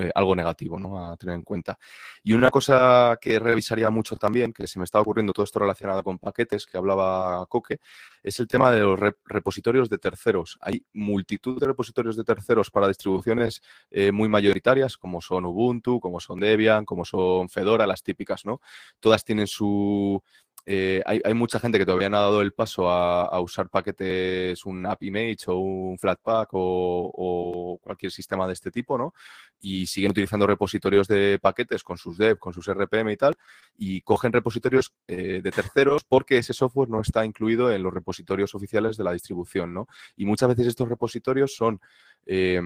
eh, algo negativo ¿no? a tener en cuenta. Y una cosa que revisaría mucho también, que se me está ocurriendo todo esto relacionado con paquetes, que hablaba Coque, es el tema de los repositorios de terceros. Hay multitud de repositorios de terceros para distribuciones eh, muy mayoritarias, como son Ubuntu, como son Debian, como son Fedora, las típicas, ¿no? Todas tienen su, eh, hay, mucha gente que todavía no ha dado el paso a, usar paquetes, un app image o un Flatpak o, cualquier sistema de este tipo, ¿no? Y siguen utilizando repositorios de paquetes con sus dev, con sus RPM y tal, y cogen repositorios eh, de terceros porque ese software no está incluido en los repositorios oficiales de la distribución, ¿no? Y muchas veces estos repositorios son... Eh,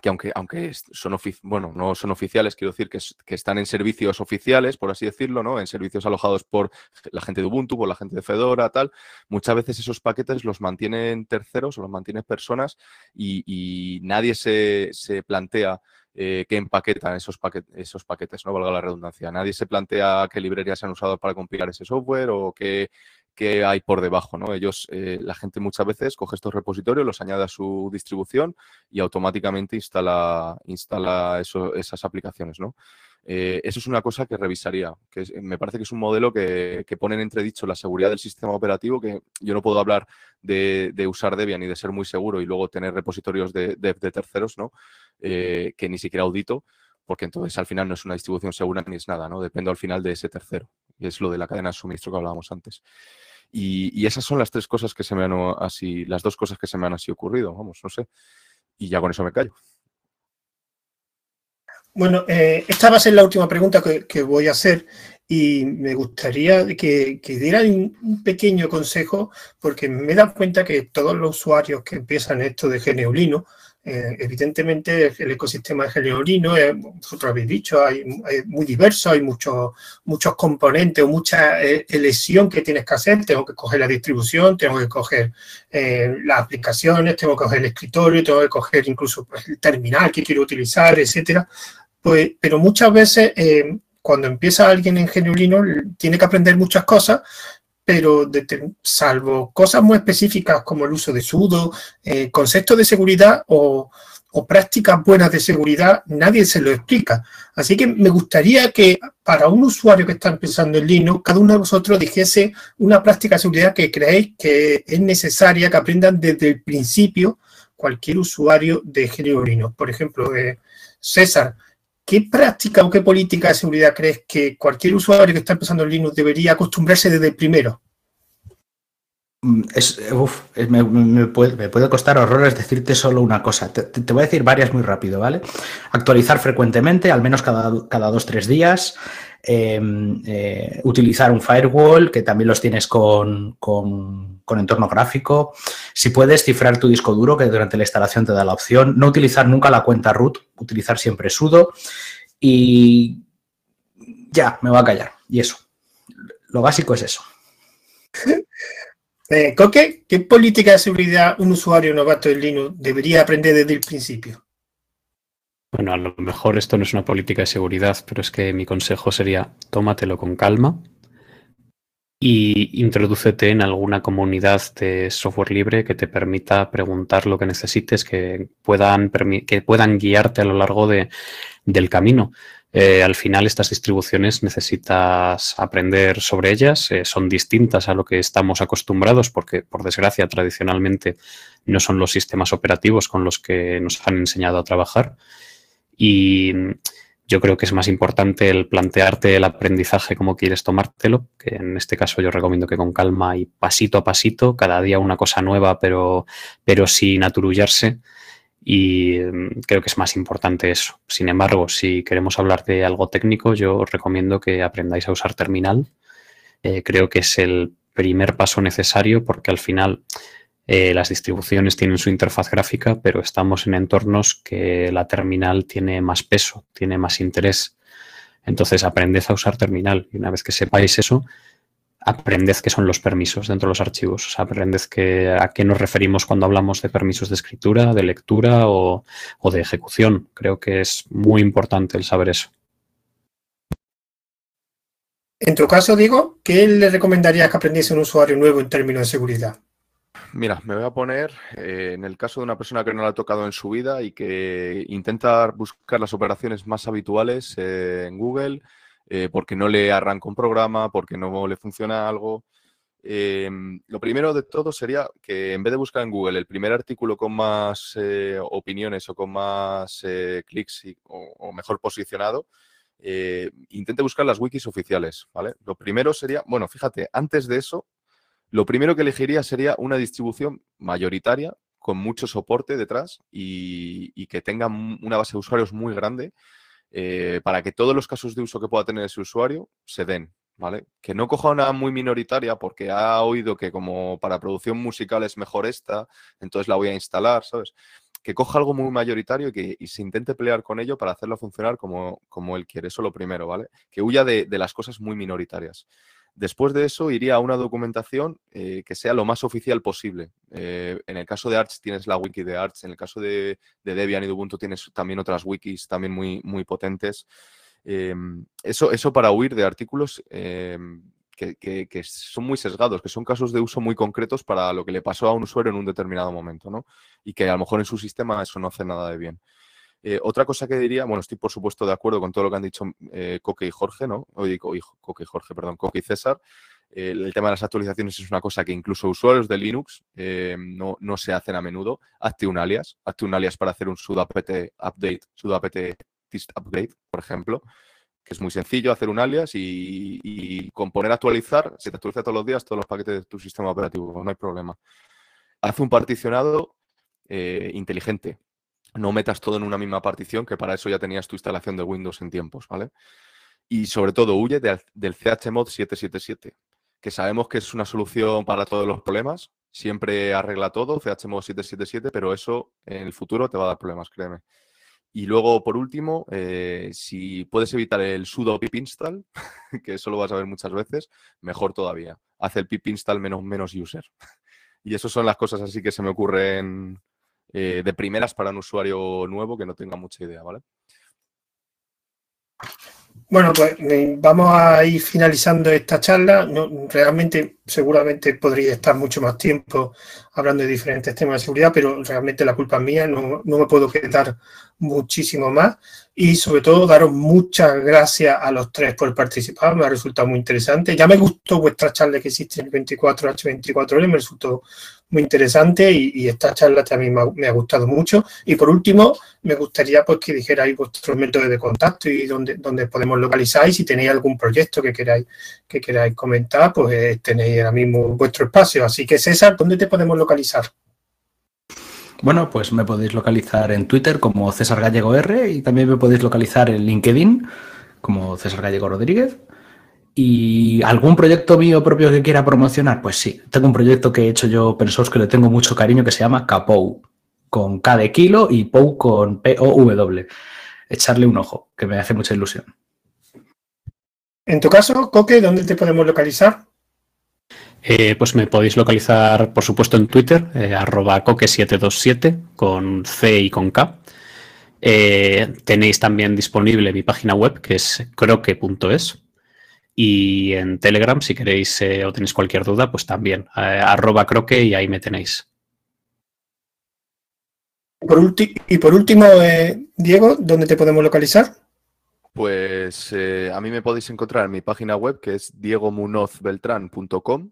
que aunque, aunque son, bueno, no son oficiales, quiero decir que, que, están en servicios oficiales, por así decirlo, ¿no? En servicios alojados por la gente de Ubuntu, por la gente de Fedora, tal. Muchas veces esos paquetes los mantienen terceros o los mantienen personas y, nadie se, se plantea eh, que empaquetan esos, esos paquetes, no valga la redundancia. Nadie se plantea qué librerías se han usado para compilar ese software o qué, que hay por debajo, ¿no? Ellos, eh, la gente muchas veces coge estos repositorios, los añade a su distribución y automáticamente instala, instala esas aplicaciones, ¿no? Eh, eso es una cosa que revisaría, que me parece que es un modelo que, pone en entredicho la seguridad del sistema operativo, que yo no puedo hablar de, usar Debian y de ser muy seguro y luego tener repositorios de, terceros, ¿no? Eh, que ni siquiera audito, porque entonces al final no es una distribución segura ni es nada, ¿no? Depende al final de ese tercero, es lo de la cadena de suministro que hablábamos antes. Y, esas son las tres cosas que se me han así, las dos cosas que se me han así ocurrido, vamos, no sé. Y ya con eso me callo.
Bueno, eh, esta va a ser la última pregunta que, voy a hacer y me gustaría que, que dieran un pequeño consejo porque me he dado cuenta que todos los usuarios que empiezan esto de Geneulino eh, evidentemente, el ecosistema de Geneolino, eh, vosotros habéis dicho, hay, muy diverso, hay muchos, muchos componentes o mucha eh, elección que tienes que hacer. Tengo que coger la distribución, tengo que coger las aplicaciones, tengo que coger el escritorio, tengo que coger incluso pues, el terminal que quiero utilizar, etcétera. Pues, pero muchas veces, cuando empieza alguien en Geneolino, tiene que aprender muchas cosas, pero salvo cosas muy específicas como el uso de sudo, eh, conceptos de seguridad o, prácticas buenas de seguridad, nadie se lo explica. Así que me gustaría que para un usuario que está empezando en Linux, cada uno de vosotros dijese una práctica de seguridad que creéis que es necesaria que aprendan desde el principio cualquier usuario de género Linux. Por ejemplo, eh, César, ¿Qué práctica o qué política de seguridad crees que cualquier usuario que está empezando en Linux debería acostumbrarse desde el primero?
Mm, me, puede, costar horrores decirte solo una cosa. Te, voy a decir varias muy rápido, ¿vale? Actualizar frecuentemente, al menos cada, cada dos, tres días. Em, eh, utilizar un firewall, que también los tienes con, con, entorno gráfico. Si puedes, cifrar tu disco duro, que durante la instalación te da la opción. No utilizar nunca la cuenta root, utilizar siempre sudo. Y ya, me va a callar. Y eso. Lo básico es eso.
Eh, ¿qué política de seguridad un usuario novato en Linux debería aprender desde el principio?
Bueno, a lo mejor esto no es una política de seguridad, pero es que mi consejo sería tómatelo con calma y introdúcete en alguna comunidad de software libre que te permita preguntar lo que necesites, que puedan, que puedan guiarte a lo largo de, del camino. Eh, al final estas distribuciones necesitas aprender sobre ellas, eh, son distintas a lo que estamos acostumbrados porque por desgracia tradicionalmente no son los sistemas operativos con los que nos han enseñado a trabajar y yo creo que es más importante el plantearte el aprendizaje como quieres tomártelo, que en este caso yo recomiendo que con calma y pasito a pasito, cada día una cosa nueva, pero, pero sin aturullarse. Y mm, creo que es más importante eso. Sin embargo, si queremos hablar de algo técnico, yo os recomiendo que aprendáis a usar terminal. Eh, creo que es el primer paso necesario porque al final eh, las distribuciones tienen su interfaz gráfica, pero estamos en entornos que la terminal tiene más peso, tiene más interés. Entonces, aprended a usar terminal y una vez que sepáis eso, aprended qué son los permisos dentro de los archivos. O sea, aprended a qué nos referimos cuando hablamos de permisos de escritura, de lectura o, o de ejecución. Creo que es muy importante el saber eso.
En tu caso, Diego, ¿qué le recomendarías que aprendiese un usuario nuevo en términos de seguridad?
Mira, me voy a poner eh, en el caso de una persona que no la ha tocado en su vida y que intenta buscar las operaciones más habituales eh, en Google eh, porque no le arranca un programa, porque no le funciona algo. Em, lo primero de todo sería que en vez de buscar en Google el primer artículo con más opiniones o con más clics o, mejor posicionado, intente buscar las wikis oficiales, ¿vale? Lo primero sería, bueno, fíjate, antes de eso, lo primero que elegiría sería una distribución mayoritaria con mucho soporte detrás y, que tenga una base de usuarios muy grande eh, para que todos los casos de uso que pueda tener ese usuario se den, ¿vale? Que no coja una muy minoritaria porque ha oído que como para producción musical es mejor esta, entonces la voy a instalar, ¿sabes? Que coja algo muy mayoritario y que se intente pelear con ello para hacerlo funcionar como, como él quiere. Eso lo primero, ¿vale? Que huya de las cosas muy minoritarias. Después de eso iría a una documentación eh, que sea lo más oficial posible. Eh, en el caso de Arch tienes la wiki de Arch, en el caso de, Debian y Ubuntu tienes también otras wikis también muy, muy potentes. Em, eso, eso para huir de artículos em, que, que, son muy sesgados, que son casos de uso muy concretos para lo que le pasó a un usuario en un determinado momento, ¿no? Y que a lo mejor en su sistema eso no hace nada de bien. Eh, otra cosa que diría, bueno, estoy por supuesto de acuerdo con todo lo que han dicho eh, Coque y Jorge, ¿no? Oye, Coque y Jorge, perdón, Coque y César. el tema de las actualizaciones es una cosa que incluso usuarios de Linux eh, no, se hacen a menudo. Hazte un alias, hazte un alias para hacer un sudo apt update, sudo apt update, por ejemplo, que es muy sencillo hacer un alias y, y con poner actualizar, se te actualiza todos los días todos los paquetes de tu sistema operativo, no hay problema. Haz un particionado inteligente no metas todo en una misma partición, que para eso ya tenías tu instalación de Windows en tiempos, ¿vale? Y sobre todo huye del, CHMod 777, que sabemos que es una solución para todos los problemas, siempre arregla todo, CHMod 777, pero eso en el futuro te va a dar problemas, créeme. Y luego, por último, eh, si puedes evitar el sudo pip install, que eso lo vas a ver muchas veces, mejor todavía. Hace el pip install menos, menos user. Y eso son las cosas así que se me ocurren eh, de primeras para un usuario nuevo que no tenga mucha idea, ¿vale?
Bueno, pues eh, vamos a ir finalizando esta charla. realmente, seguramente podría estar mucho más tiempo hablando de diferentes temas de seguridad, pero realmente la culpa es mía, no, no me puedo quedar muchísimo más y sobre todo daros muchas gracias a los tres por participar, me ha resultado muy interesante. Ya me gustó vuestra charla que existe en el 24H24L, me resultó muy interesante y, esta charla también me ha, gustado mucho. Y por último, me gustaría pues que dijerais vuestros métodos de contacto y dónde, dónde podemos localizar y si tenéis algún proyecto que queráis, que queráis comentar, pues eh, tenéis ahora mismo vuestro espacio. Así que César, ¿dónde te podemos localizar?
Bueno, pues me podéis localizar en Twitter como César Gallego R y también me podéis localizar en LinkedIn como César Gallego Rodríguez. ¿Y algún proyecto mío propio que quiera promocionar? Pues sí, tengo un proyecto que he hecho yo, pensos que le tengo mucho cariño, que se llama Capou, con K de kilo y POU con P-O-W. Echarle un ojo, que me hace mucha ilusión.
En tu caso, Coque, ¿dónde te podemos localizar?
Eh, pues me podéis localizar, por supuesto, en Twitter, eh, arroba coque727 con C y con K. Eh, tenéis también disponible mi página web que es croque.es y en Telegram, si queréis o tenéis cualquier duda, pues también arroba croque y ahí me tenéis.
y por último, Diego, ¿dónde te podemos localizar?
Pues a mí me podéis encontrar en mi página web que es diegomunozbeltran.com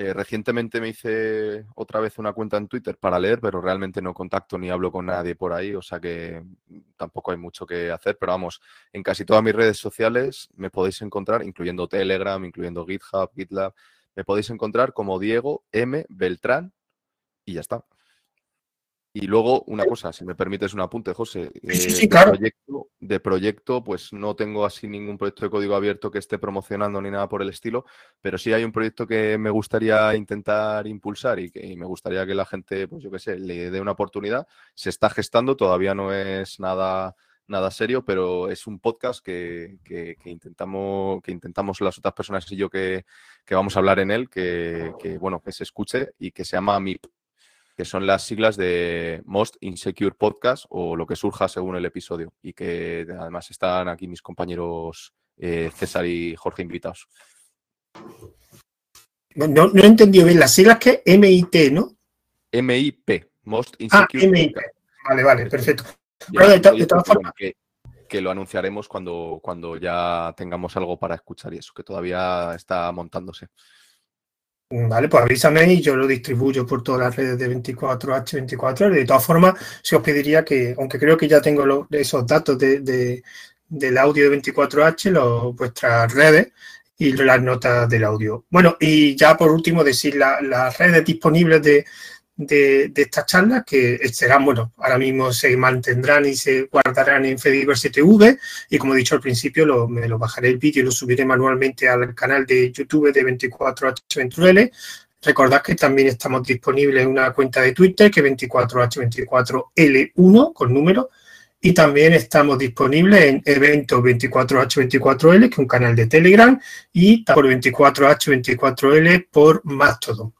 eh, recientemente me hice otra vez una cuenta en Twitter para leer, pero realmente no contacto ni hablo con nadie por ahí, o sea que tampoco hay mucho que hacer, pero vamos, en casi todas mis redes sociales me podéis encontrar, incluyendo Telegram, incluyendo GitHub, GitLab, me podéis encontrar como Diego M. Beltrán y ya está. Y luego, una cosa, si me permites un apunte, José.
Sí, eh, claro.
de, proyecto, de proyecto, pues no tengo así ningún proyecto de código abierto que esté promocionando ni nada por el estilo, pero sí hay un proyecto que me gustaría intentar impulsar y que me gustaría que la gente, pues yo qué sé, le dé una oportunidad. Se está gestando, todavía no es nada, nada serio, pero es un podcast que, intentamos, que intentamos las otras personas y yo que, vamos a hablar en él, que, que, bueno, que se escuche y que se llama MIP que son las siglas de Most Insecure Podcast o lo que surja según el episodio. Y que además están aquí mis compañeros eh, César y Jorge invitados.
No, no, he entendido bien las siglas que MIT, ¿no?
MIP, Most
ah, Insecure ah, MIP. Vale, vale, perfecto.
Que, que, lo anunciaremos cuando, cuando ya tengamos algo para escuchar y eso, que todavía está montándose.
Vale, pues avísame y yo lo distribuyo por todas las redes de 24H24. De todas formas, si os pediría que, aunque creo que ya tengo esos datos de, del audio de 24H, los, vuestras redes y las notas del audio. Bueno, y ya por último decir las redes disponibles de, de, estas charlas que serán, bueno, ahora mismo se mantendrán y se guardarán en Fediverse TV y como he dicho al principio, lo, me lo bajaré el vídeo y lo subiré manualmente al canal de YouTube de 24H24L. Recordad que también estamos disponibles en una cuenta de Twitter que es 24H24L1 con número y también estamos disponibles en eventos 24H24L, que es un canal de Telegram, y por 24H24L por Mastodon.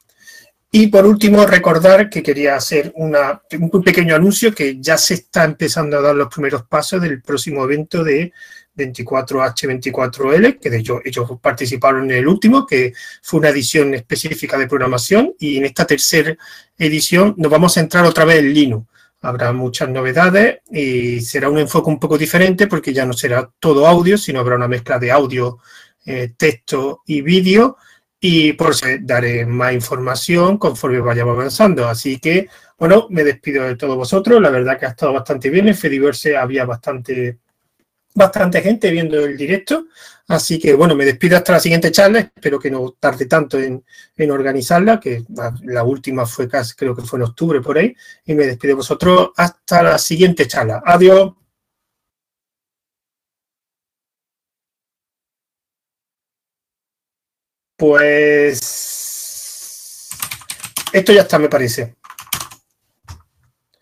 Y por último, recordar que quería hacer un pequeño anuncio que ya se está empezando a dar los primeros pasos del próximo evento de 24H24L, que de hecho ellos participaron en el último, que fue una edición específica de programación, y en esta tercera edición nos vamos a centrar otra vez en Linux. Habrá muchas novedades y será un enfoque un poco diferente porque ya no será todo audio, sino habrá una mezcla de audio, eh, texto y vídeo y por eso daré más información conforme vayamos avanzando. Así que, bueno, me despido de todos vosotros. La verdad que ha estado bastante bien. En Fediverse había bastante, bastante gente viendo el directo. Así que, bueno, me despido hasta la siguiente charla. Espero que no tarde tanto en, en organizarla, que la última fue casi, creo que fue en octubre por ahí. Y me despido de vosotros hasta la siguiente charla. Adiós. Pues esto ya está, me parece.